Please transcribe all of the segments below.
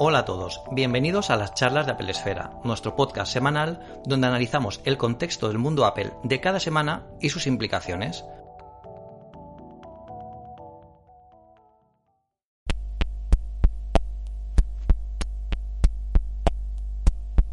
Hola a todos, bienvenidos a las charlas de Apple Esfera, nuestro podcast semanal donde analizamos el contexto del mundo Apple de cada semana y sus implicaciones.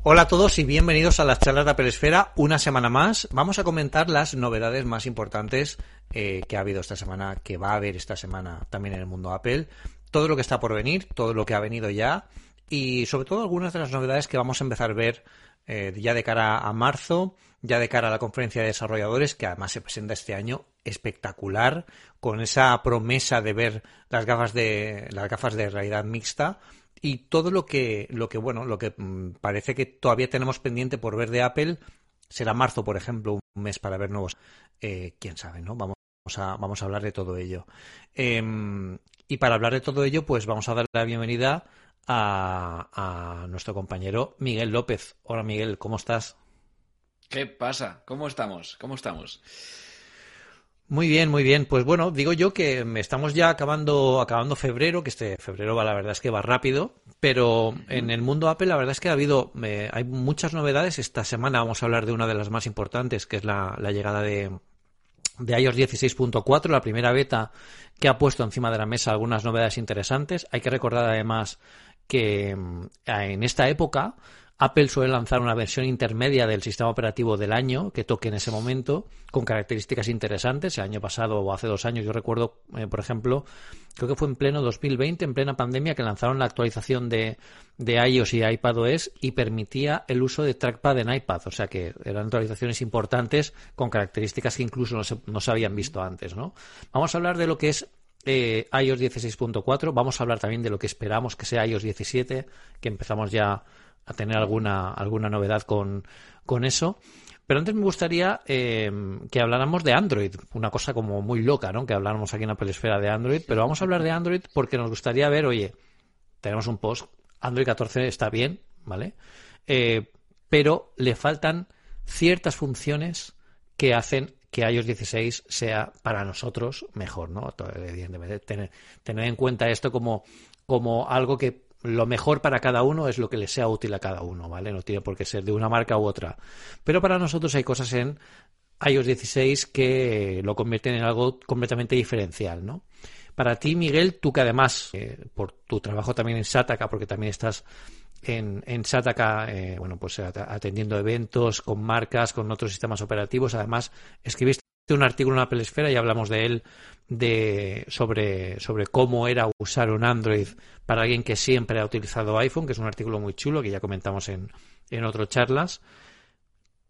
Hola a todos y bienvenidos a las charlas de Apple Esfera. Una semana más vamos a comentar las novedades más importantes eh, que ha habido esta semana, que va a haber esta semana también en el mundo Apple. Todo lo que está por venir, todo lo que ha venido ya y sobre todo algunas de las novedades que vamos a empezar a ver eh, ya de cara a marzo, ya de cara a la conferencia de desarrolladores, que además se presenta este año espectacular, con esa promesa de ver las gafas de las gafas de realidad mixta y todo lo que, lo que bueno, lo que mm, parece que todavía tenemos pendiente por ver de Apple será marzo, por ejemplo, un mes para ver nuevos. Eh, quién sabe, ¿no? Vamos a, vamos a hablar de todo ello. Em, y para hablar de todo ello, pues vamos a dar la bienvenida a, a nuestro compañero Miguel López. Hola Miguel, ¿cómo estás? ¿Qué pasa? ¿Cómo estamos? ¿Cómo estamos? Muy bien, muy bien. Pues bueno, digo yo que estamos ya acabando, acabando febrero, que este febrero va, la verdad es que va rápido, pero en el mundo Apple la verdad es que ha habido, eh, hay muchas novedades. Esta semana vamos a hablar de una de las más importantes, que es la, la llegada de, de iOS 16.4, la primera beta que ha puesto encima de la mesa algunas novedades interesantes. Hay que recordar además que mm, en esta época Apple suele lanzar una versión intermedia del sistema operativo del año que toque en ese momento con características interesantes. El año pasado o hace dos años yo recuerdo, eh, por ejemplo, creo que fue en pleno 2020, en plena pandemia, que lanzaron la actualización de, de iOS y iPadOS y permitía el uso de trackpad en iPad. O sea que eran actualizaciones importantes con características que incluso no se, no se habían visto antes. ¿no? Vamos a hablar de lo que es eh, iOS 16.4. Vamos a hablar también de lo que esperamos que sea iOS 17, que empezamos ya a tener alguna, alguna novedad con, con eso. Pero antes me gustaría eh, que habláramos de Android, una cosa como muy loca, ¿no? Que habláramos aquí en la pelesfera de Android, pero vamos a hablar de Android porque nos gustaría ver, oye, tenemos un post, Android 14 está bien, ¿vale? Eh, pero le faltan ciertas funciones que hacen que iOS 16 sea para nosotros mejor, ¿no? Evidentemente, tener, tener en cuenta esto como, como algo que lo mejor para cada uno es lo que le sea útil a cada uno, ¿vale? No tiene por qué ser de una marca u otra. Pero para nosotros hay cosas en iOS 16 que lo convierten en algo completamente diferencial, ¿no? Para ti, Miguel, tú que además, eh, por tu trabajo también en Sataka, porque también estás en, en Sataka, eh, bueno, pues atendiendo eventos con marcas, con otros sistemas operativos, además escribiste un artículo en Apple Esfera y hablamos de él de sobre, sobre cómo era usar un Android para alguien que siempre ha utilizado iPhone, que es un artículo muy chulo que ya comentamos en, en otras charlas.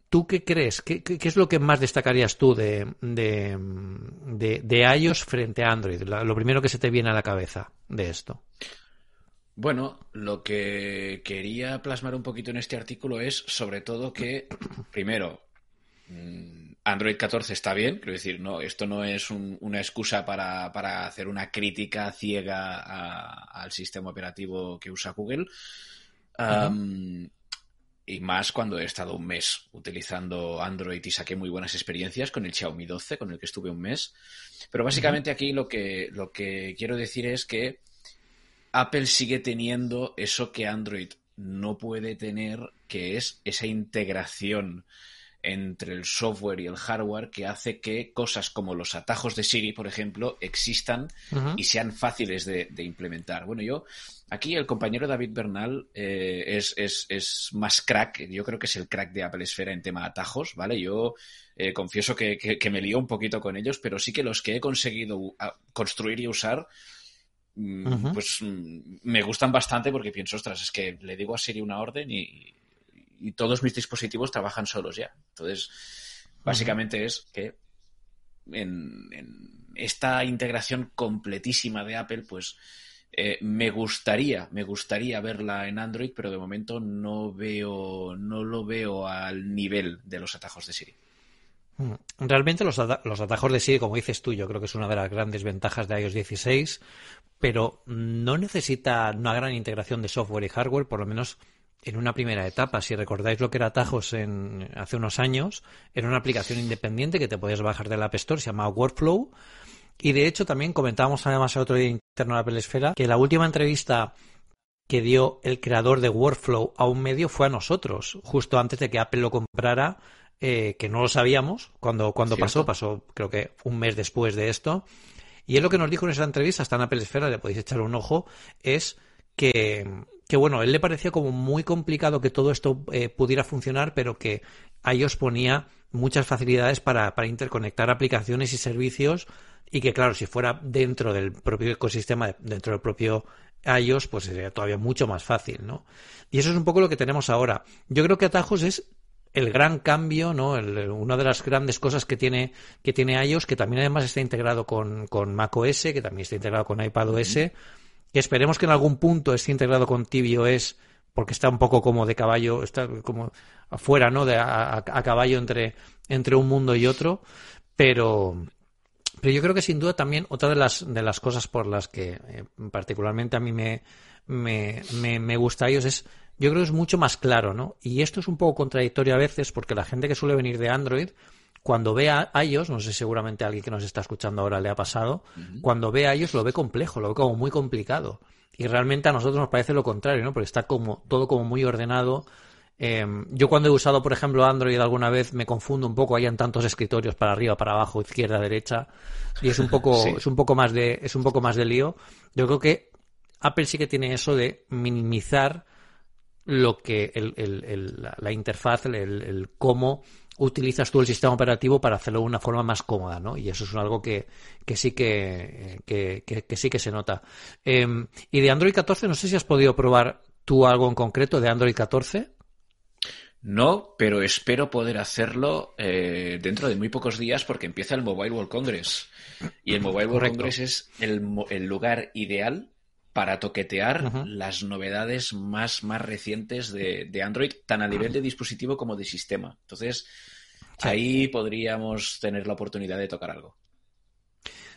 ¿Tú qué crees? ¿Qué, ¿Qué, es lo que más destacarías tú de, de, de, de iOS frente a Android? Lo primero que se te viene a la cabeza de esto. Bueno, lo que quería plasmar un poquito en este artículo es sobre todo que, primero, mm, Android 14 está bien, quiero decir, no, esto no es un, una excusa para, para, hacer una crítica ciega a, al sistema operativo que usa Google. Um, y más cuando he estado un mes utilizando Android y saqué muy buenas experiencias con el Xiaomi 12, con el que estuve un mes. Pero básicamente aquí lo que, lo que quiero decir es que Apple sigue teniendo eso que Android no puede tener, que es esa integración entre el software y el hardware que hace que cosas como los atajos de Siri, por ejemplo, existan uh -huh. y sean fáciles de, de, implementar. Bueno, yo aquí el compañero David Bernal eh, es, es, es, más crack, yo creo que es el crack de Apple Esfera en tema atajos, ¿vale? Yo eh, confieso que, que, que, me lío un poquito con ellos, pero sí que los que he conseguido construir y usar uh -huh. pues mm, me gustan bastante porque pienso, ostras, es que le digo a Siri una orden y, y todos mis dispositivos trabajan solos ya. Entonces, básicamente uh -huh. es que en, en, esta integración completísima de Apple, pues eh, me gustaría, me gustaría verla en Android, pero de momento no veo, no lo veo al nivel de los atajos de Siri. Mm. Realmente los, los, atajos de Siri, como dices tú, yo creo que es una de las grandes ventajas de iOS 16, pero no necesita una gran integración de software y hardware, por lo menos en una primera etapa. Si recordáis lo que era Atajos en, hace unos años, era una aplicación independiente que te podías bajar de la App Store, se llama Workflow. Y de hecho también comentábamos además el otro día interno de la Apple Esfera que la última entrevista que dio el creador de Workflow a un medio fue a nosotros, justo antes de que Apple lo comprara, eh, que no lo sabíamos cuando, cuando pasó, pasó creo que un mes después de esto. Y él lo que nos dijo en esa entrevista, está en Apple Esfera, le podéis echar un ojo, es que, que bueno, él le parecía como muy complicado que todo esto eh, pudiera funcionar, pero que a ellos ponía muchas facilidades para, para interconectar aplicaciones y servicios y que claro, si fuera dentro del propio ecosistema, dentro del propio iOS, pues sería todavía mucho más fácil, ¿no? Y eso es un poco lo que tenemos ahora. Yo creo que Atajos es el gran cambio, ¿no? una de las grandes cosas que tiene, que tiene iOS, que también además está integrado con, con macOS, que también está integrado con iPadOS, que esperemos que en algún punto esté integrado con tvOS, porque está un poco como de caballo, está como afuera, ¿no? De, a, caballo entre, entre un mundo y otro, pero, pero yo creo que sin duda también otra de las, de las cosas por las que eh, particularmente a mí me, me, me, gusta iOS es, yo creo que es mucho más claro, ¿no? Y esto es un poco contradictorio a veces porque la gente que suele venir de Android, cuando ve a iOS, no sé, seguramente a alguien que nos está escuchando ahora le ha pasado, cuando ve a iOS lo ve complejo, lo ve como muy complicado. Y realmente a nosotros nos parece lo contrario, ¿no? Porque está como todo como muy ordenado, Em, yo cuando he usado, por ejemplo, Android alguna vez me confundo un poco, hayan tantos escritorios para arriba, para abajo, izquierda, derecha, y es un poco, es un poco más de, es un poco más de lío. Yo creo que Apple sí que tiene eso de minimizar lo que la, interfaz, el, cómo utilizas tú el sistema operativo para hacerlo de una forma más cómoda, ¿no? Y eso es algo que, que sí que, que, sí que se nota. Em, y de Android 14, no sé si has podido probar tú algo en concreto de Android 14. No, pero espero poder hacerlo eh, dentro de muy pocos días porque empieza el Mobile World Congress. Y el Mobile World Congress es el, lugar ideal para toquetear las novedades más, más recientes de, Android, tan a nivel de dispositivo como de sistema. Entonces, ahí podríamos tener la oportunidad de tocar algo.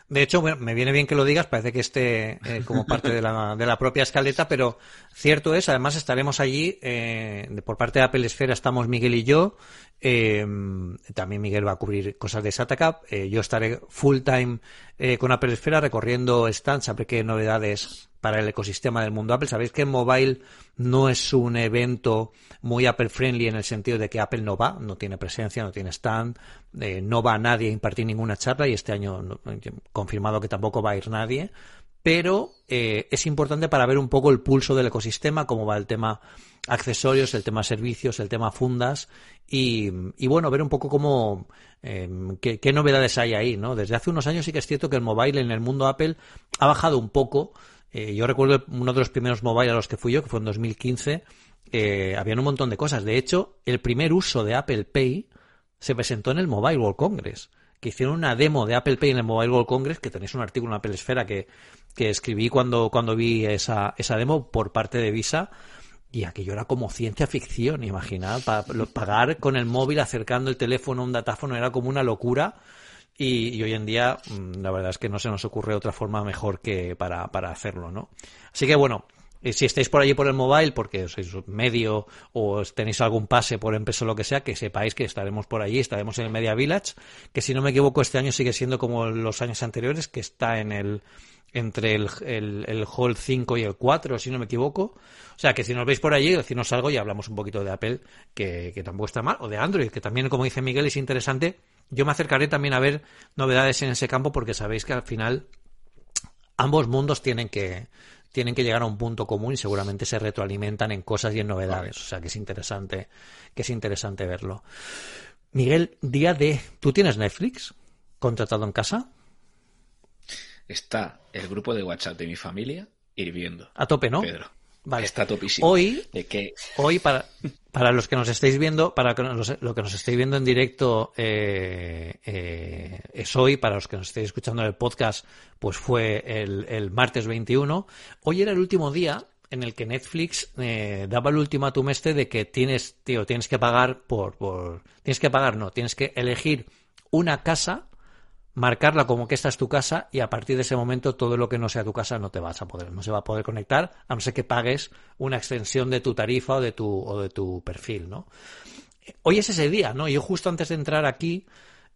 De hecho, me viene bien que lo digas, parece que esté eh, como parte de la, de la propia escaleta, pero cierto es, además estaremos allí, eh, por parte de Apple Esfera estamos Miguel y yo, eh, también Miguel va a cubrir cosas de SATACAP, yo estaré full time con Apple Esfera recorriendo stands, a ver qué novedades para el ecosistema del mundo Apple. Sabéis que mobile no es un evento muy Apple friendly en el sentido de que Apple no va, no tiene presencia, no tiene stand, eh, no va nadie a impartir ninguna charla y este año confirmado que tampoco va a ir nadie. Pero eh, es importante para ver un poco el pulso del ecosistema, cómo va el tema accesorios, el tema servicios, el tema fundas y, bueno, ver un poco cómo em, qué, qué, novedades hay ahí, ¿no? Desde hace unos años sí que es cierto que el mobile en el mundo Apple ha bajado un poco eh, yo recuerdo uno de los primeros mobile a los que fui yo, que fue en 2015, eh, habían un montón de cosas. De hecho, el primer uso de Apple Pay se presentó en el Mobile World Congress, que hicieron una demo de Apple Pay en el Mobile World Congress, que tenéis un artículo en Apple Esfera que, que escribí cuando, cuando vi esa, esa demo por parte de Visa. Y aquello era como ciencia ficción, imaginad, pagar con el móvil acercando el teléfono a un datáfono era como una locura. Y, hoy en día, mm, la verdad es que no se nos ocurre otra forma mejor que para, para hacerlo, ¿no? Así que bueno, eh, si estáis por allí por el mobile, porque sois medio o tenéis algún pase por empresa o lo que sea, que sepáis que estaremos por allí, estaremos en el Media Village, que si no me equivoco este año sigue siendo como los años anteriores, que está en el entre el, el, Hall 5 y el 4, si no me equivoco. O sea, que si nos veis por allí, decirnos algo y hablamos un poquito de Apple, que, que tampoco está mal, o de Android, que también, como dice Miguel, es interesante yo me acercaré también a ver novedades en ese campo porque sabéis que al final ambos mundos tienen que, tienen que llegar a un punto común y seguramente se retroalimentan en cosas y en novedades. O sea que es interesante, que es interesante verlo. Miguel, día de. ¿Tú tienes Netflix contratado en casa? Está el grupo de WhatsApp de mi familia hirviendo. A tope, ¿no? Pedro. Vale. Está topísimo. Hoy, hoy para, para los que nos estéis viendo, para lo que nos estéis viendo en directo eh, eh, es hoy, para los que nos estéis escuchando en el podcast, pues fue el, martes 21. Hoy era el último día en el que Netflix eh, daba el ultimátum este de que tienes, tío, tienes que pagar por, por, tienes que pagar, no, tienes que elegir una casa marcarla como que esta es tu casa y a partir de ese momento todo lo que no sea tu casa no te vas a poder, no se va a poder conectar a no ser que pagues una extensión de tu tarifa o de tu, o de tu perfil, ¿no? Hoy es ese día, ¿no? Yo justo antes de entrar aquí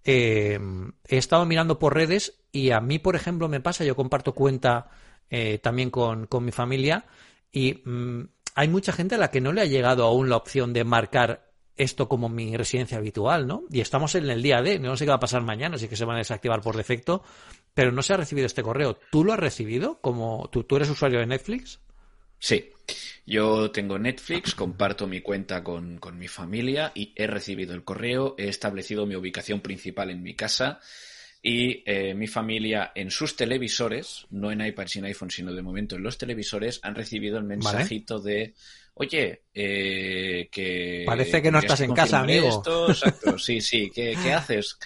eh, he estado mirando por redes y a mí, por ejemplo, me pasa, yo comparto cuenta eh, también con, con mi familia Y mm, hay mucha gente a la que no le ha llegado aún la opción de marcar esto como mi residencia habitual, ¿no? Y estamos en el día de, no sé qué va a pasar mañana, si que se van a desactivar por defecto, pero no se ha recibido este correo. ¿Tú lo has recibido? Como tú, tú eres usuario de Netflix? Sí, yo tengo Netflix, comparto mi cuenta con, con, mi familia y he recibido el correo, he establecido mi ubicación principal en mi casa y eh, mi familia en sus televisores, no en iPad sin iPhone, sino de momento en los televisores, han recibido el mensajito de, oye, eh, que... Parece que no estás en casa, amigo. Esto, exacto, sí, sí, ¿qué, qué haces?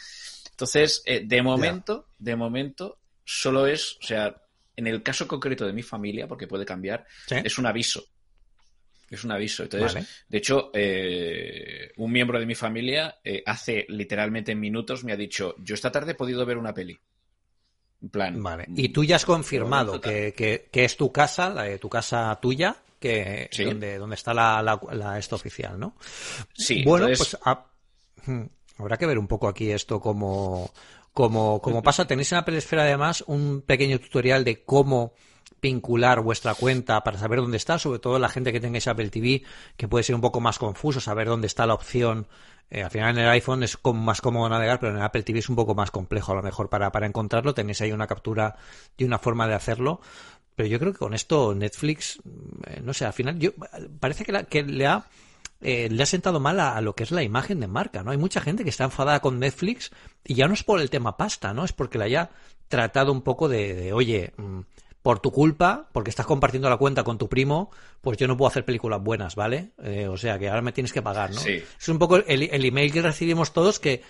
Entonces, eh, de momento, de momento, solo es, o sea, en el caso concreto de mi familia, porque puede cambiar, es un aviso. Es un aviso. Entonces, de hecho, eh, un miembro de mi familia eh, hace literalmente minutos me ha dicho, yo esta tarde he podido ver una peli. En plan. Vale. Y tú ya has confirmado que, que, es tu casa, la de tu casa tuya, que donde, donde está la, la, esto oficial, ¿no? Sí. Bueno, pues hmm, habrá que ver un poco aquí esto como como, como pasa, tenéis en Apple Esfera además un pequeño tutorial de cómo vincular vuestra cuenta para saber dónde está, sobre todo la gente que tengáis Apple TV, que puede ser un poco más confuso saber dónde está la opción. Eh, al final en el iPhone es más cómodo navegar, pero en el Apple TV es un poco más complejo a lo mejor para, para encontrarlo. Tenéis ahí una captura y una forma de hacerlo. Pero yo creo que con esto Netflix, eh, no sé, al final yo parece que, que le ha eh, le ha sentado mal a, lo que es la imagen de marca, ¿no? Hay mucha gente que está enfadada con Netflix y ya no es por el tema pasta, ¿no? Es porque la haya tratado un poco de, oye, mm, por tu culpa, porque estás compartiendo la cuenta con tu primo, pues yo no puedo hacer películas buenas, ¿vale? Eh, o sea, que ahora me tienes que pagar, ¿no? Es un poco el, el email que recibimos todos que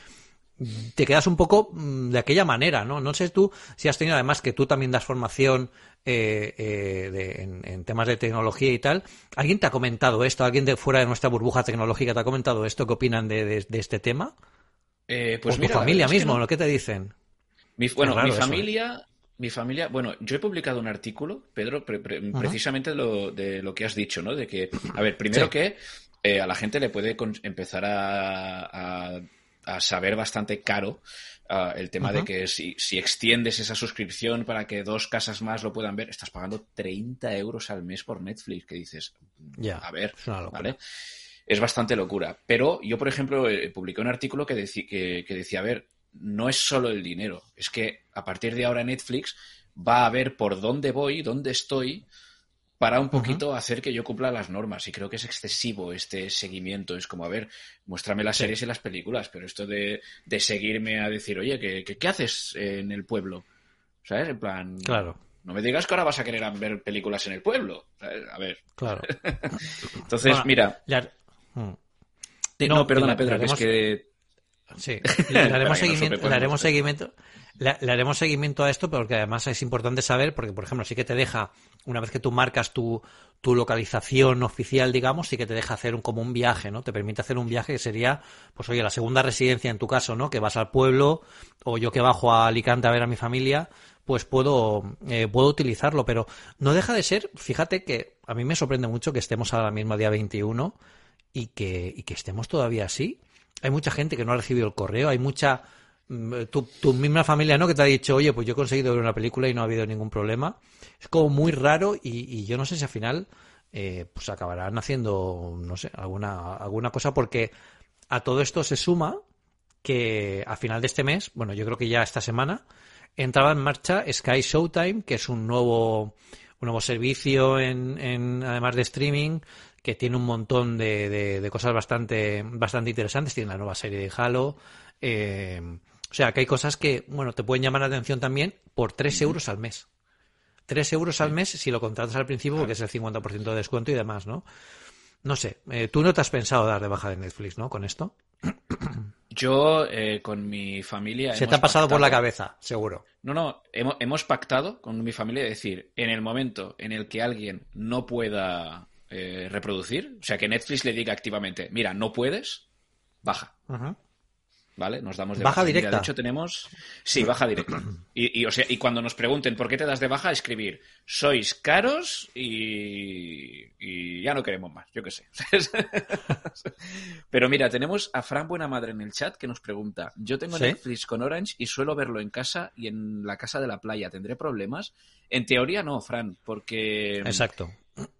te quedas un poco mm, de aquella manera, ¿no? No sé tú si has tenido, además que tú también das formación eh, eh, en, temas de tecnología y tal. ¿Alguien te ha comentado esto? ¿Alguien de fuera de nuestra burbuja tecnológica te ha comentado esto? ¿Qué opinan de, este tema? Eh, pues o tu familia mismo, ¿lo que te dicen? bueno, mi familia, mi familia, bueno, yo he publicado un artículo, Pedro, precisamente de lo, de lo que has dicho, ¿no? De que, a ver, primero que a la gente le puede empezar a a saber bastante caro ah, el tema de que si, si, extiendes esa suscripción para que dos casas más lo puedan ver, estás pagando 30 euros al mes por Netflix, que dices, ya, a ver, ¿vale? Es bastante locura. Pero yo, por ejemplo, eh, publiqué un artículo que, que, que decía, a ver, no es solo el dinero, es que a partir de ahora Netflix va a ver por dónde voy, dónde estoy, para un poquito hacer que yo cumpla las normas. Y creo que es excesivo este seguimiento. Es como, a ver, muéstrame las series y las películas, pero esto de, de seguirme a decir, oye, ¿qué, ¿qué, haces en el pueblo? ¿Sabes? En plan. Claro. No me digas que ahora vas a querer ver películas en el pueblo. A ver. Claro. Entonces, mira. Hmm. No, perdona, Pedro, es que. Sí, le haremos, seguimiento, le haremos seguimiento. Le, haremos seguimiento a esto, porque además es importante saber, porque por ejemplo, sí que te deja, una vez que tú marcas tu, tu localización oficial, digamos, sí que te deja hacer un, como un viaje, ¿no? Te permite hacer un viaje que sería, pues oye, la segunda residencia en tu caso, ¿no? Que vas al pueblo, o yo que bajo a Alicante a ver a mi familia, pues puedo, eh, puedo utilizarlo, pero no deja de ser, fíjate que a mí me sorprende mucho que estemos ahora mismo día 21 y que, y que estemos todavía así. Hay mucha gente que no ha recibido el correo, hay mucha Mm, tu, misma familia, ¿no? Que te ha dicho, oye, pues yo he conseguido ver una película y no ha habido ningún problema. Es como muy raro y, yo no sé si al final eh, pues acabarán haciendo, no sé, alguna, alguna cosa porque a todo esto se suma que a final de este mes, bueno, yo creo que ya esta semana, entraba en marcha Sky Showtime, que es un nuevo, un nuevo servicio en, en además de streaming, que tiene un montón de, de, de, cosas bastante, bastante interesantes. Tiene la nueva serie de Halo. Eh, sea, que hay cosas que, bueno, te pueden llamar la atención también por 3 euros al mes. 3 euros al mes si lo contratas al principio porque es el 50% de descuento y demás, ¿no? No sé, eh, tú no te has pensado dar de baja de Netflix, ¿no? Con esto. Yo, eh, con mi familia. Se te ha pasado por la cabeza, seguro. No, no, hemos, hemos, pactado con mi familia decir, en el momento en el que alguien no pueda eh, reproducir, o sea, que Netflix le diga activamente, mira, no puedes, baja. Ajá. ¿Vale? Nos damos de baja. directa. de hecho, tenemos. Sí, baja directa. Y, o sea, y cuando nos pregunten por qué te das de baja, escribir: sois caros y, y ya no queremos más, yo qué sé. Pero mira, tenemos a Fran Buenamadre en el chat que nos pregunta: Yo tengo Netflix con Orange y suelo verlo en casa y en la casa de la playa. ¿Tendré problemas? En teoría no, Fran, porque. Exacto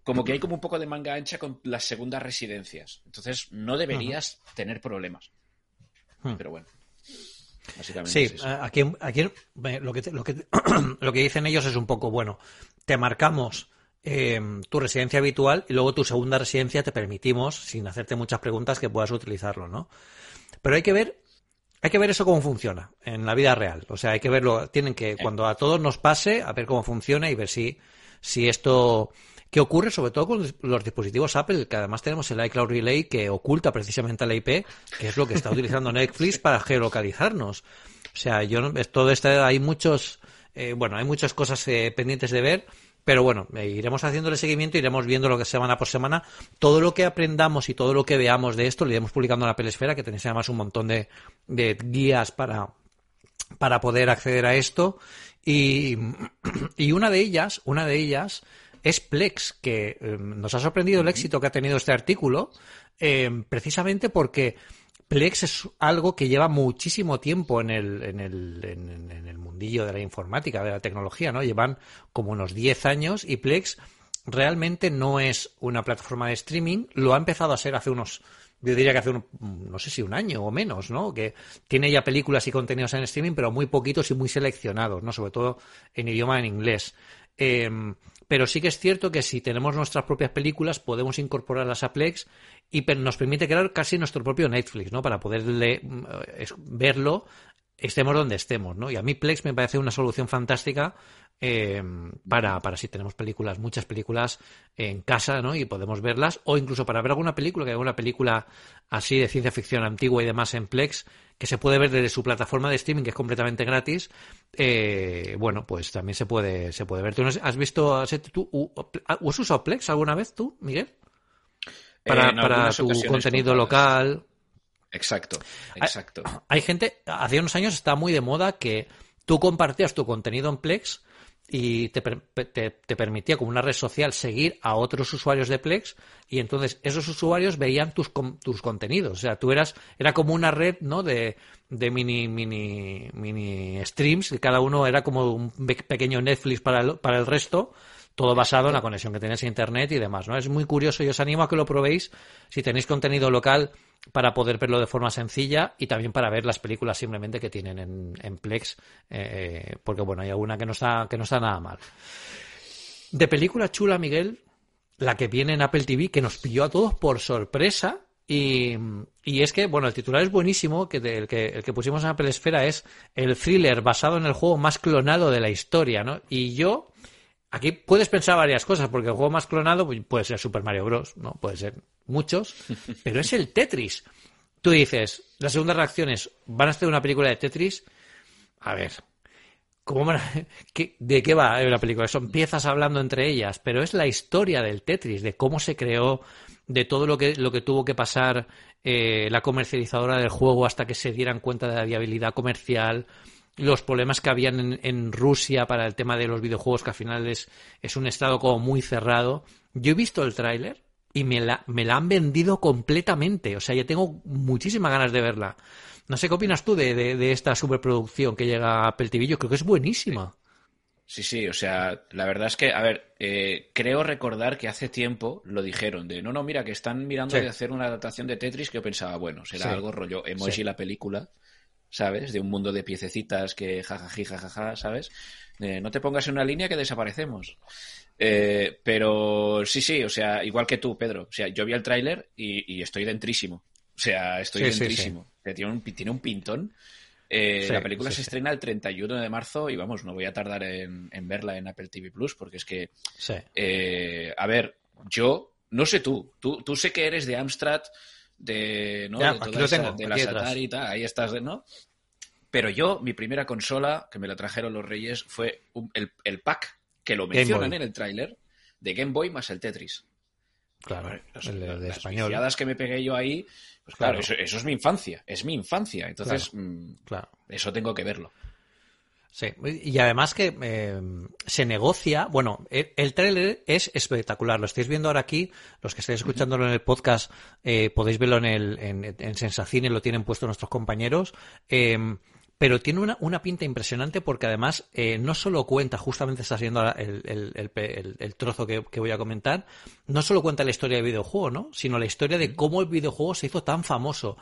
como que hay como un poco de manga ancha con las segundas residencias. Entonces no deberías tener problemas. Hmm. Pero bueno. sí, aquí, aquí lo, que, lo, que, lo que dicen ellos es un poco, bueno, te marcamos eh, tu residencia habitual y luego tu segunda residencia te permitimos, sin hacerte muchas preguntas, que puedas utilizarlo, ¿no? Pero hay que ver hay que ver eso cómo funciona en la vida real. O sea, hay que verlo. Tienen que, cuando a todos nos pase, a ver cómo funciona y ver si, si esto. ¿Qué ocurre sobre todo con los dispositivos Apple? Que además tenemos el iCloud Relay que oculta precisamente la IP, que es lo que está utilizando Netflix para geolocalizarnos. O sea, yo todo esto hay muchos, eh, bueno, hay muchas cosas eh, pendientes de ver pero bueno, eh, iremos haciéndole seguimiento, iremos viendo lo que semana por semana. Todo lo que aprendamos y todo lo que veamos de esto lo iremos publicando en la Pelesfera, que tenéis además un montón de, guías para, para poder acceder a esto. Y, una de ellas, una de ellas es Plex, que eh, nos ha sorprendido el éxito que ha tenido este artículo, eh, precisamente porque Plex es algo que lleva muchísimo tiempo en el, en el, en, el mundillo de la informática, de la tecnología, ¿no? Llevan como unos 10 años y Plex realmente no es una plataforma de streaming, lo ha empezado a ser hace unos, yo diría que hace un, no sé si un año o menos, ¿no? Que tiene ya películas y contenidos en streaming, pero muy poquitos y muy seleccionados, ¿no? Sobre todo en idioma en inglés. Em, pero sí que es cierto que si tenemos nuestras propias películas, podemos incorporarlas a Plex y nos permite crear casi nuestro propio Netflix, ¿no? Para poder mm, verlo estemos donde estemos, ¿no? Y a mí Plex me parece una solución fantástica eh, para, para si tenemos películas, muchas películas en casa, ¿no? Y podemos verlas, o incluso para ver alguna película, que hay una película así de ciencia ficción antigua y demás en Plex, que se puede ver desde su plataforma de streaming, que es completamente gratis, eh, bueno, pues también se puede, se puede ver. has visto, has, tú, has usado Plex alguna vez tú, Miguel? para, para tu contenido local. Exacto, exacto. Hay, gente, hace unos años está muy de moda que tú compartías tu contenido en Plex y te, te, permitía como una red social seguir a otros usuarios de Plex y entonces esos usuarios veían tus, tus contenidos. O sea, tú eras, era como una red, ¿no? De, de mini, mini, mini streams y cada uno era como un pequeño Netflix para el, para el resto todo basado en la conexión que tenéis a internet y demás, ¿no? Es muy curioso y os animo a que lo probéis si tenéis contenido local para poder verlo de forma sencilla y también para ver las películas simplemente que tienen en, Plex, eh, porque bueno, hay alguna que no está que no está nada mal. De película chula, Miguel, la que viene en Apple TV, que nos pilló a todos por sorpresa. Y, es que, bueno, el titular es buenísimo, que el, que el que pusimos en Apple Esfera es el thriller basado en el juego más clonado de la historia, ¿no? Y yo, Aquí puedes pensar varias cosas, porque el juego más clonado pues, puede ser Super Mario Bros., ¿no? Puede ser muchos, pero es el Tetris. Tú dices, la segunda reacción es, ¿van a hacer una película de Tetris? A ver, ¿cómo ¿de qué va la película? Son piezas hablando entre ellas, pero es la historia del Tetris, de cómo se creó, de todo lo que, lo que tuvo que pasar eh, la comercializadora del juego hasta que se dieran cuenta de la viabilidad comercial, los problemas que habían en, Rusia para el tema de los videojuegos, que al final es, es un estado como muy cerrado. Yo he visto el tráiler y me la, me la han vendido completamente. O sea, ya tengo muchísimas ganas de verla. No sé qué opinas tú de, de, esta superproducción que llega a Apple TV. Yo creo que es buenísima. Sí, sí, o sea, la verdad es que, a ver, eh, creo recordar que hace tiempo lo dijeron, de no, no, mira, que están mirando de hacer una adaptación de Tetris que yo pensaba, bueno, será algo rollo emoji la película, ¿sabes? De un mundo de piececitas que jajaji, jajaja, ¿sabes? no te pongas en una línea que desaparecemos. Eh, pero sí, sí, o sea, igual que tú, Pedro. O sea, yo vi el tráiler y, estoy dentrísimo. O sea, estoy dentrísimo. Tiene, un, tiene un pintón. Eh, la película se estrena el 31 de marzo y vamos, no voy a tardar en, verla en Apple TV Plus porque es que, eh, a ver, yo, no sé tú, tú, tú sé que eres de Amstrad, de, ¿no? de, la Atari y tal, ahí estás, ¿no? Pero yo, mi primera consola, que me la trajeron los Reyes, fue el, pack que lo mencionan en el tráiler de Game Boy más el Tetris. Claro, el de, las español. que me pegué yo ahí, pues claro, eso, es mi infancia, es mi infancia. Entonces, mm, claro. eso tengo que verlo. Sí, y además que eh, se negocia, bueno, el, el tráiler es espectacular, lo estáis viendo ahora aquí, los que estáis escuchándolo en el podcast eh, podéis verlo en, el, en, en Sensacine, lo tienen puesto nuestros compañeros, eh, pero tiene una, una pinta impresionante porque además eh, no solo cuenta, justamente está siendo el, el, el, el trozo que, que, voy a comentar, no solo cuenta la historia del videojuego, ¿no? sino la historia de cómo el videojuego se hizo tan famoso.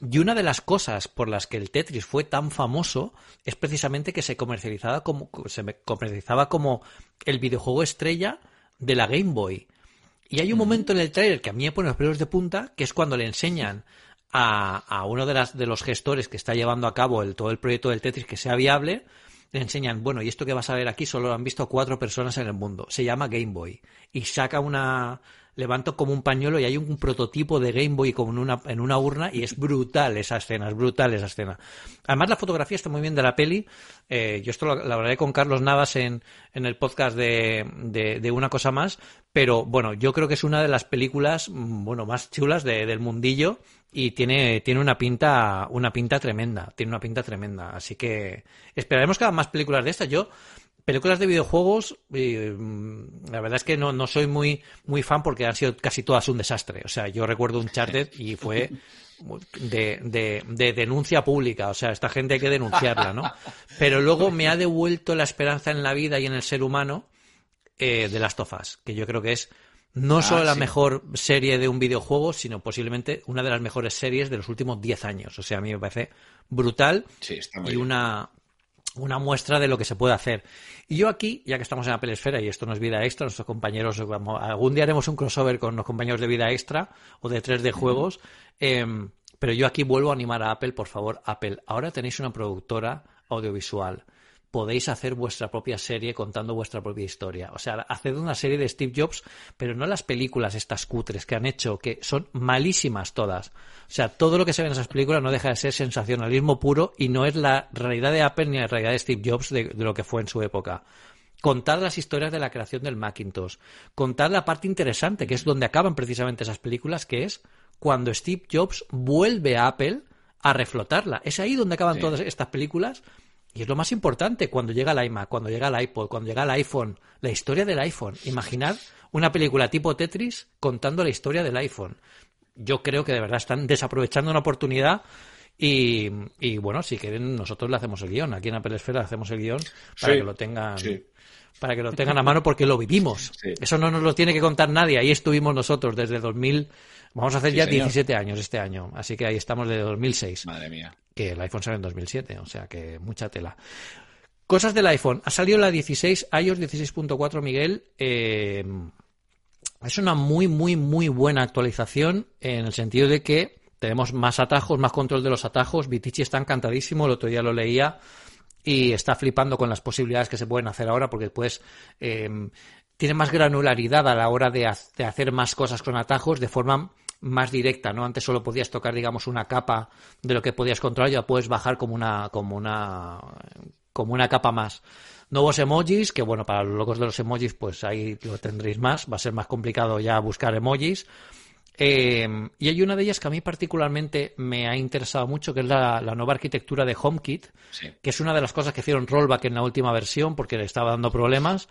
Y una de las cosas por las que el Tetris fue tan famoso es precisamente que se comercializaba como, se comercializaba como el videojuego estrella de la Game Boy. Y hay un momento en el trailer que a mí me pone los pelos de punta, que es cuando le enseñan a, a uno de, las, de los gestores que está llevando a cabo el, todo el proyecto del Tetris que sea viable, le enseñan, bueno, y esto que vas a ver aquí solo lo han visto cuatro personas en el mundo. Se llama Game Boy. Y saca una, levanto como un pañuelo y hay un, prototipo de Game Boy como en una, en una urna y es brutal esa escena, es brutal esa escena. Además la fotografía está muy bien de la peli. Eh, yo esto lo, hablaré con Carlos Navas en, en el podcast de, de, Una Cosa Más, pero bueno, yo creo que es una de las películas mm, bueno, más chulas de, del mundillo y tiene, tiene una pinta, una pinta tremenda, tiene una pinta tremenda. Así que esperaremos que hagan más películas de estas. Yo películas de videojuegos, mm, la verdad es que no, no soy muy, muy fan porque han sido casi todas un desastre. O sea, yo recuerdo un Uncharted y fue de, de, de, denuncia pública. O sea, esta gente hay que denunciarla, ¿no? Pero luego me ha devuelto la esperanza en la vida y en el ser humano eh, de Last of Us, que yo creo que es no ah, solo la mejor serie de un videojuego, sino posiblemente una de las mejores series de los últimos 10 años. O sea, a mí me parece brutal y una, una muestra de lo que se puede hacer. Y yo aquí, ya que estamos en Apple Esfera y esto no es vida extra, nuestros compañeros, vamos, algún día haremos un crossover con los compañeros de vida extra o de 3D juegos, em, pero yo aquí vuelvo a animar a Apple, por favor, Apple, ahora tenéis una productora audiovisual podéis hacer vuestra propia serie contando vuestra propia historia. O sea, haced una serie de Steve Jobs, pero no las películas estas cutres que han hecho, que son malísimas todas. O sea, todo lo que se ve en esas películas no deja de ser sensacionalismo puro y no es la realidad de Apple ni la realidad de Steve Jobs de, lo que fue en su época. Contad las historias de la creación del Macintosh. Contad la parte interesante, que es donde acaban precisamente esas películas, que es cuando Steve Jobs vuelve a Apple a reflotarla. Es ahí donde acaban todas estas películas y es lo más importante cuando llega el iMac, cuando llega el iPod, cuando llega el iPhone, la historia del iPhone. Imaginad una película tipo Tetris contando la historia del iPhone. Yo creo que de verdad están desaprovechando una oportunidad y, y bueno, si quieren nosotros le hacemos el guion. Aquí en Apple Esfera hacemos el guion para que lo tengan para que lo tengan a mano porque lo vivimos. Eso no nos lo tiene que contar nadie. Ahí estuvimos nosotros desde 2000. Vamos a hacer ya 17 años este año. Así que ahí estamos desde 2006. Madre mía. Que el iPhone salió en 2007. O sea que mucha tela. Cosas del iPhone. Ha salido la 16, iOS 16.4, Miguel. Eh, es una muy, muy, muy buena actualización en el sentido de que tenemos más atajos, más control de los atajos. Vitici está encantadísimo. El otro día lo leía y está flipando con las posibilidades que se pueden hacer ahora porque pues tiene más granularidad a la hora de, hacer más cosas con atajos de forma más directa, ¿no? Antes solo podías tocar, digamos, una capa de lo que podías controlar, ya puedes bajar como una, como una, como una capa más. Nuevos emojis, que bueno, para los locos de los emojis, pues ahí lo tendréis más, va a ser más complicado ya buscar emojis. Em, y hay una de ellas que a mí particularmente me ha interesado mucho, que es la, nueva arquitectura de HomeKit, que es una de las cosas que hicieron rollback en la última versión porque le estaba dando problemas.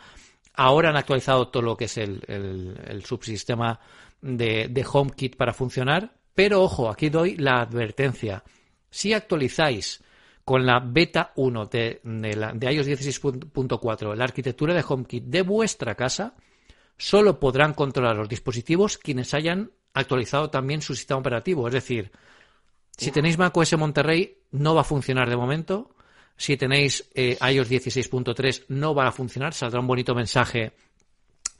Ahora han actualizado todo lo que es el, subsistema de, HomeKit para funcionar. Pero ojo, aquí doy la advertencia. Si actualizáis con la beta 1 de, de iOS 16.4 la arquitectura de HomeKit de vuestra casa, solo podrán controlar los dispositivos quienes hayan actualizado también su sistema operativo. Es decir, si tenéis macOS Monterrey, no va a funcionar de momento. Si tenéis eh, iOS 16.3, no va a funcionar. Saldrá un bonito mensaje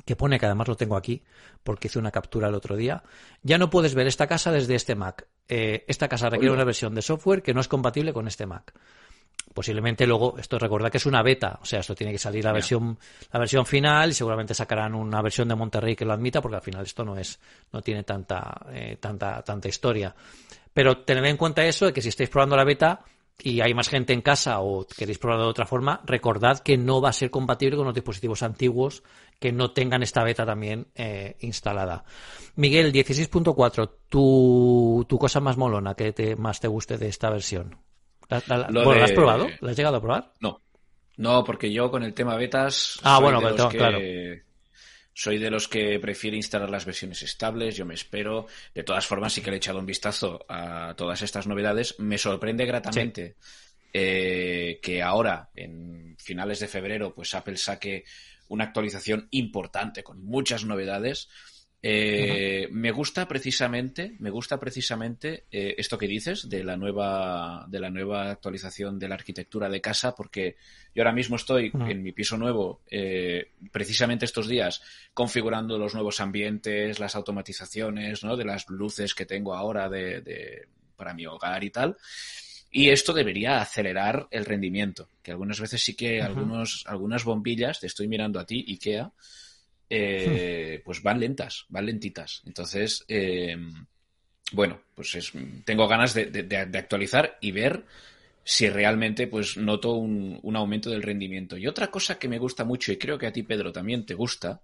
que pone, que además lo tengo aquí, porque hice una captura el otro día. Ya no puedes ver esta casa desde este Mac. Eh, esta casa requiere una versión de software que no es compatible con este Mac posiblemente luego, esto recuerda que es una beta, o sea, esto tiene que salir la versión, la versión final y seguramente sacarán una versión de Monterrey que lo admita porque al final esto no es, no tiene tanta, eh, tanta, tanta historia. Pero tened en cuenta eso de que si estáis probando la beta y hay más gente en casa o queréis probarlo de otra forma, recordad que no va a ser compatible con los dispositivos antiguos que no tengan esta beta también eh, instalada. Miguel, 16.4, tu, tu cosa más molona que te, más te guste de esta versión. ¿La, bueno, has probado? ¿La has llegado a probar? No. No, porque yo con el tema betas. Ah, bueno, claro. Soy de los que prefiere instalar las versiones estables, yo me espero. De todas formas, sí que le he echado un vistazo a todas estas novedades. Me sorprende gratamente eh, que ahora, en finales de febrero, pues Apple saque una actualización importante con muchas novedades. Eh, me gusta precisamente, me gusta precisamente eh, esto que dices de la nueva, de la nueva actualización de la arquitectura de casa, porque yo ahora mismo estoy en mi piso nuevo, eh, precisamente estos días, configurando los nuevos ambientes, las automatizaciones, ¿no? De las luces que tengo ahora de, de, para mi hogar y tal. Y esto debería acelerar el rendimiento, que algunas veces sí que algunos, algunas bombillas, te estoy mirando a ti, IKEA, eh, pues van lentas, van lentitas. Entonces, eh, bueno, pues es, tengo ganas de, de, de, actualizar y ver si realmente pues noto un, un, aumento del rendimiento. Y otra cosa que me gusta mucho, y creo que a ti, Pedro, también te gusta,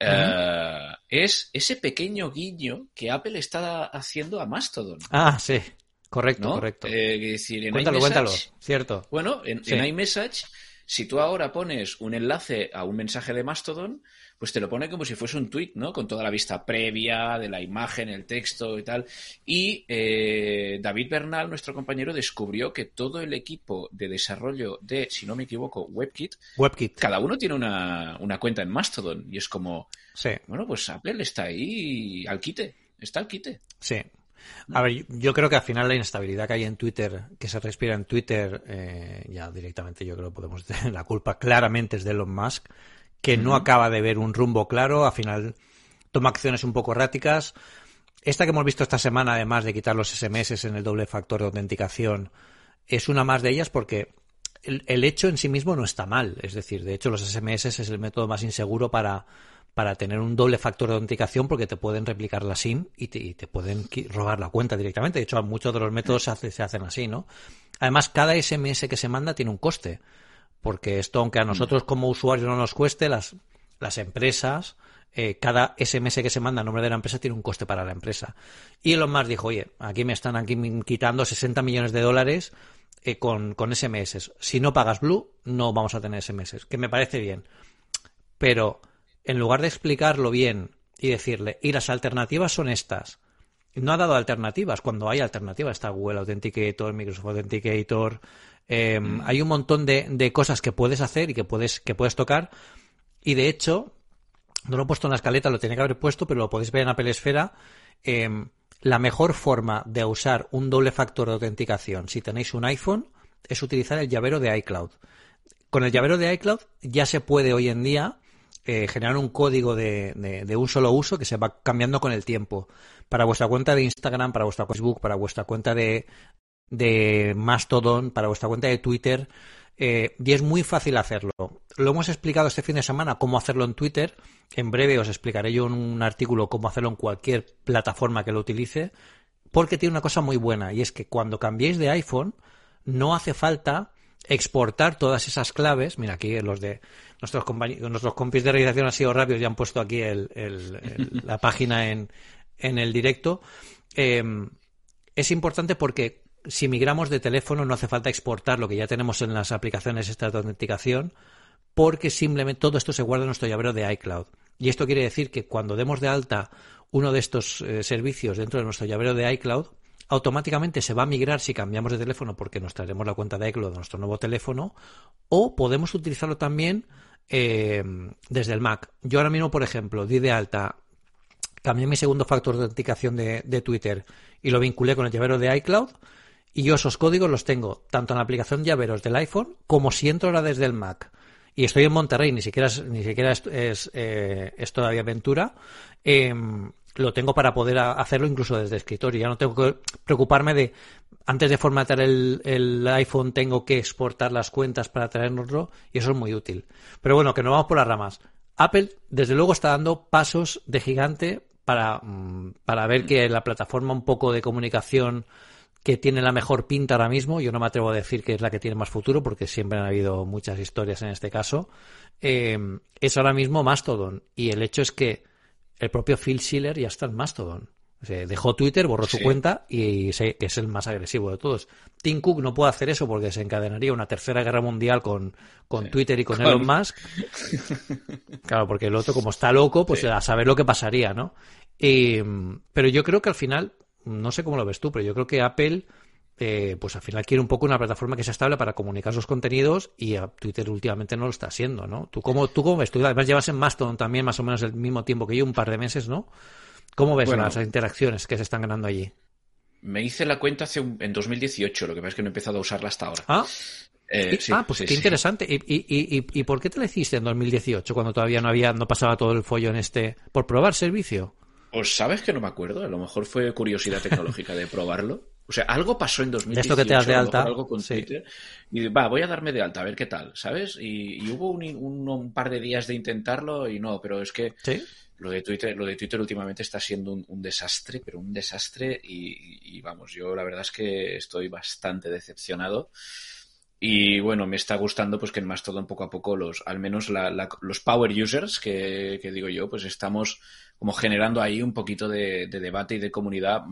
uh -huh. uh, es ese pequeño guiño que Apple está haciendo a Mastodon. Ah, sí. Correcto, ¿no? correcto. Eh, decir, en cuéntalo, cuéntalo, cierto. Bueno, en, sí. en iMessage, si tú ahora pones un enlace a un mensaje de Mastodon, pues te lo pone como si fuese un tweet, ¿no? Con toda la vista previa de la imagen, el texto y tal. Y eh, David Bernal, nuestro compañero, descubrió que todo el equipo de desarrollo de, si no me equivoco, WebKit, WebKit. cada uno tiene una, una cuenta en Mastodon. Y es como, sí. bueno, pues Apple está ahí al quite, está al quite. Sí. A ver, yo creo que al final la inestabilidad que hay en Twitter, que se respira en Twitter, eh, ya directamente yo creo que podemos tener la culpa claramente es de Elon Musk, que uh -huh. no acaba de ver un rumbo claro, al final toma acciones un poco erráticas. Esta que hemos visto esta semana, además de quitar los SMS en el doble factor de autenticación, es una más de ellas porque el, el hecho en sí mismo no está mal. Es decir, de hecho los SMS es el método más inseguro para para tener un doble factor de autenticación porque te pueden replicar la SIM y te, y te pueden robar la cuenta directamente. De hecho, muchos de los métodos se, hace, se, hacen así, ¿no? Además, cada SMS que se manda tiene un coste. Porque esto, aunque a mm. nosotros como usuarios no nos cueste, las, las empresas, eh, cada SMS que se manda a nombre de la empresa tiene un coste para la empresa. Y Elon Musk dijo, oye, aquí me están aquí quitando 60 millones de dólares eh, con, con SMS. Si no pagas Blue, no vamos a tener SMS. Que me parece bien. Pero en lugar de explicarlo bien y decirle, y las alternativas son estas, no ha dado alternativas cuando hay alternativas. Está Google Authenticator, Microsoft Authenticator. Eh, mm. Hay un montón de, de, cosas que puedes hacer y que puedes, que puedes tocar. Y de hecho, no lo he puesto en la escaleta, lo tenía que haber puesto, pero lo podéis ver en Apple Esfera. Eh, la mejor forma de usar un doble factor de autenticación si tenéis un iPhone es utilizar el llavero de iCloud. Con el llavero de iCloud ya se puede hoy en día eh, generar un código de, de, de, un solo uso que se va cambiando con el tiempo. Para vuestra cuenta de Instagram, para vuestra Facebook, para vuestra cuenta de, de Mastodon, para vuestra cuenta de Twitter. Eh, y es muy fácil hacerlo. Lo hemos explicado este fin de semana cómo hacerlo en Twitter. En breve os explicaré yo en un artículo cómo hacerlo en cualquier plataforma que lo utilice. Porque tiene una cosa muy buena y es que cuando cambiéis de iPhone no hace falta exportar todas esas claves. Mira, aquí los de nuestros, nuestros compis de realización han sido rápidos y han puesto aquí el, el, el, la página en, en el directo. Eh, es importante porque si migramos de teléfono no hace falta exportar lo que ya tenemos en las aplicaciones estas de autenticación porque simplemente todo esto se guarda en nuestro llavero de iCloud. Y esto quiere decir que cuando demos de alta uno de estos eh, servicios dentro de nuestro llavero de iCloud, automáticamente se va a migrar si cambiamos de teléfono porque nos traeremos la cuenta de iCloud de nuestro nuevo teléfono o podemos utilizarlo también eh, desde el Mac. Yo ahora mismo, por ejemplo, di de alta, cambié mi segundo factor de autenticación de Twitter y lo vinculé con el llavero de iCloud y yo esos códigos los tengo tanto en la aplicación llaveros del iPhone como si entro ahora desde el Mac. Y estoy en Monterrey, ni siquiera es, ni siquiera es, es, eh, es todavía aventura. Eh, lo tengo para poder hacerlo incluso desde escritorio. Ya no tengo que preocuparme de, antes de formatear el, el, iPhone, tengo que exportar las cuentas para traernoslo y eso es muy útil. Pero bueno, que no vamos por las ramas. Apple, desde luego, está dando pasos de gigante para, mm, para ver que la plataforma un poco de comunicación que tiene la mejor pinta ahora mismo, yo no me atrevo a decir que es la que tiene más futuro, porque siempre han habido muchas historias en este caso, eh, es ahora mismo Mastodon. Y el hecho es que el propio Phil Schiller ya está en Mastodon. O sea, dejó Twitter, borró sí. su cuenta y sé que es el más agresivo de todos. Tim Cook no puede hacer eso porque se encadenaría una tercera guerra mundial con, con sí. Twitter y con claro. Elon Musk. Claro, porque el otro, como está loco, pues sí. a saber lo que pasaría, ¿no? Y, pero yo creo que al final, no sé cómo lo ves tú, pero yo creo que Apple eh, pues al final quiere un poco una plataforma que sea estable para comunicar sus contenidos y a Twitter últimamente no lo está haciendo, ¿no? ¿Tú cómo, tú cómo ves? Tú además llevas en Mastodon también más o menos el mismo tiempo que yo, un par de meses, ¿no? ¿Cómo ves las interacciones que se están ganando allí? Me hice la cuenta hace en 2018, lo que pasa es que no he empezado a usarla hasta ahora. Ah, eh, ah pues qué interesante. ¿Y, y, y, y por qué te la hiciste en 2018 cuando todavía no había, no pasaba todo el follo en este, por probar servicio? Pues sabes que no me acuerdo, a lo mejor fue curiosidad tecnológica de probarlo. O sea, algo pasó en 2018. Esto que te das de alta. Algo con Twitter, y va, voy a darme de alta, a ver qué tal, ¿sabes? Y, hubo un, par de días de intentarlo y no, pero es que lo de Twitter, lo de Twitter últimamente está siendo un, desastre, pero un desastre y, vamos, yo la verdad es que estoy bastante decepcionado. Y bueno, me está gustando pues que en Mastodon poco a poco los, al menos los power users que, que, digo yo, pues estamos como generando ahí un poquito de, debate y de comunidad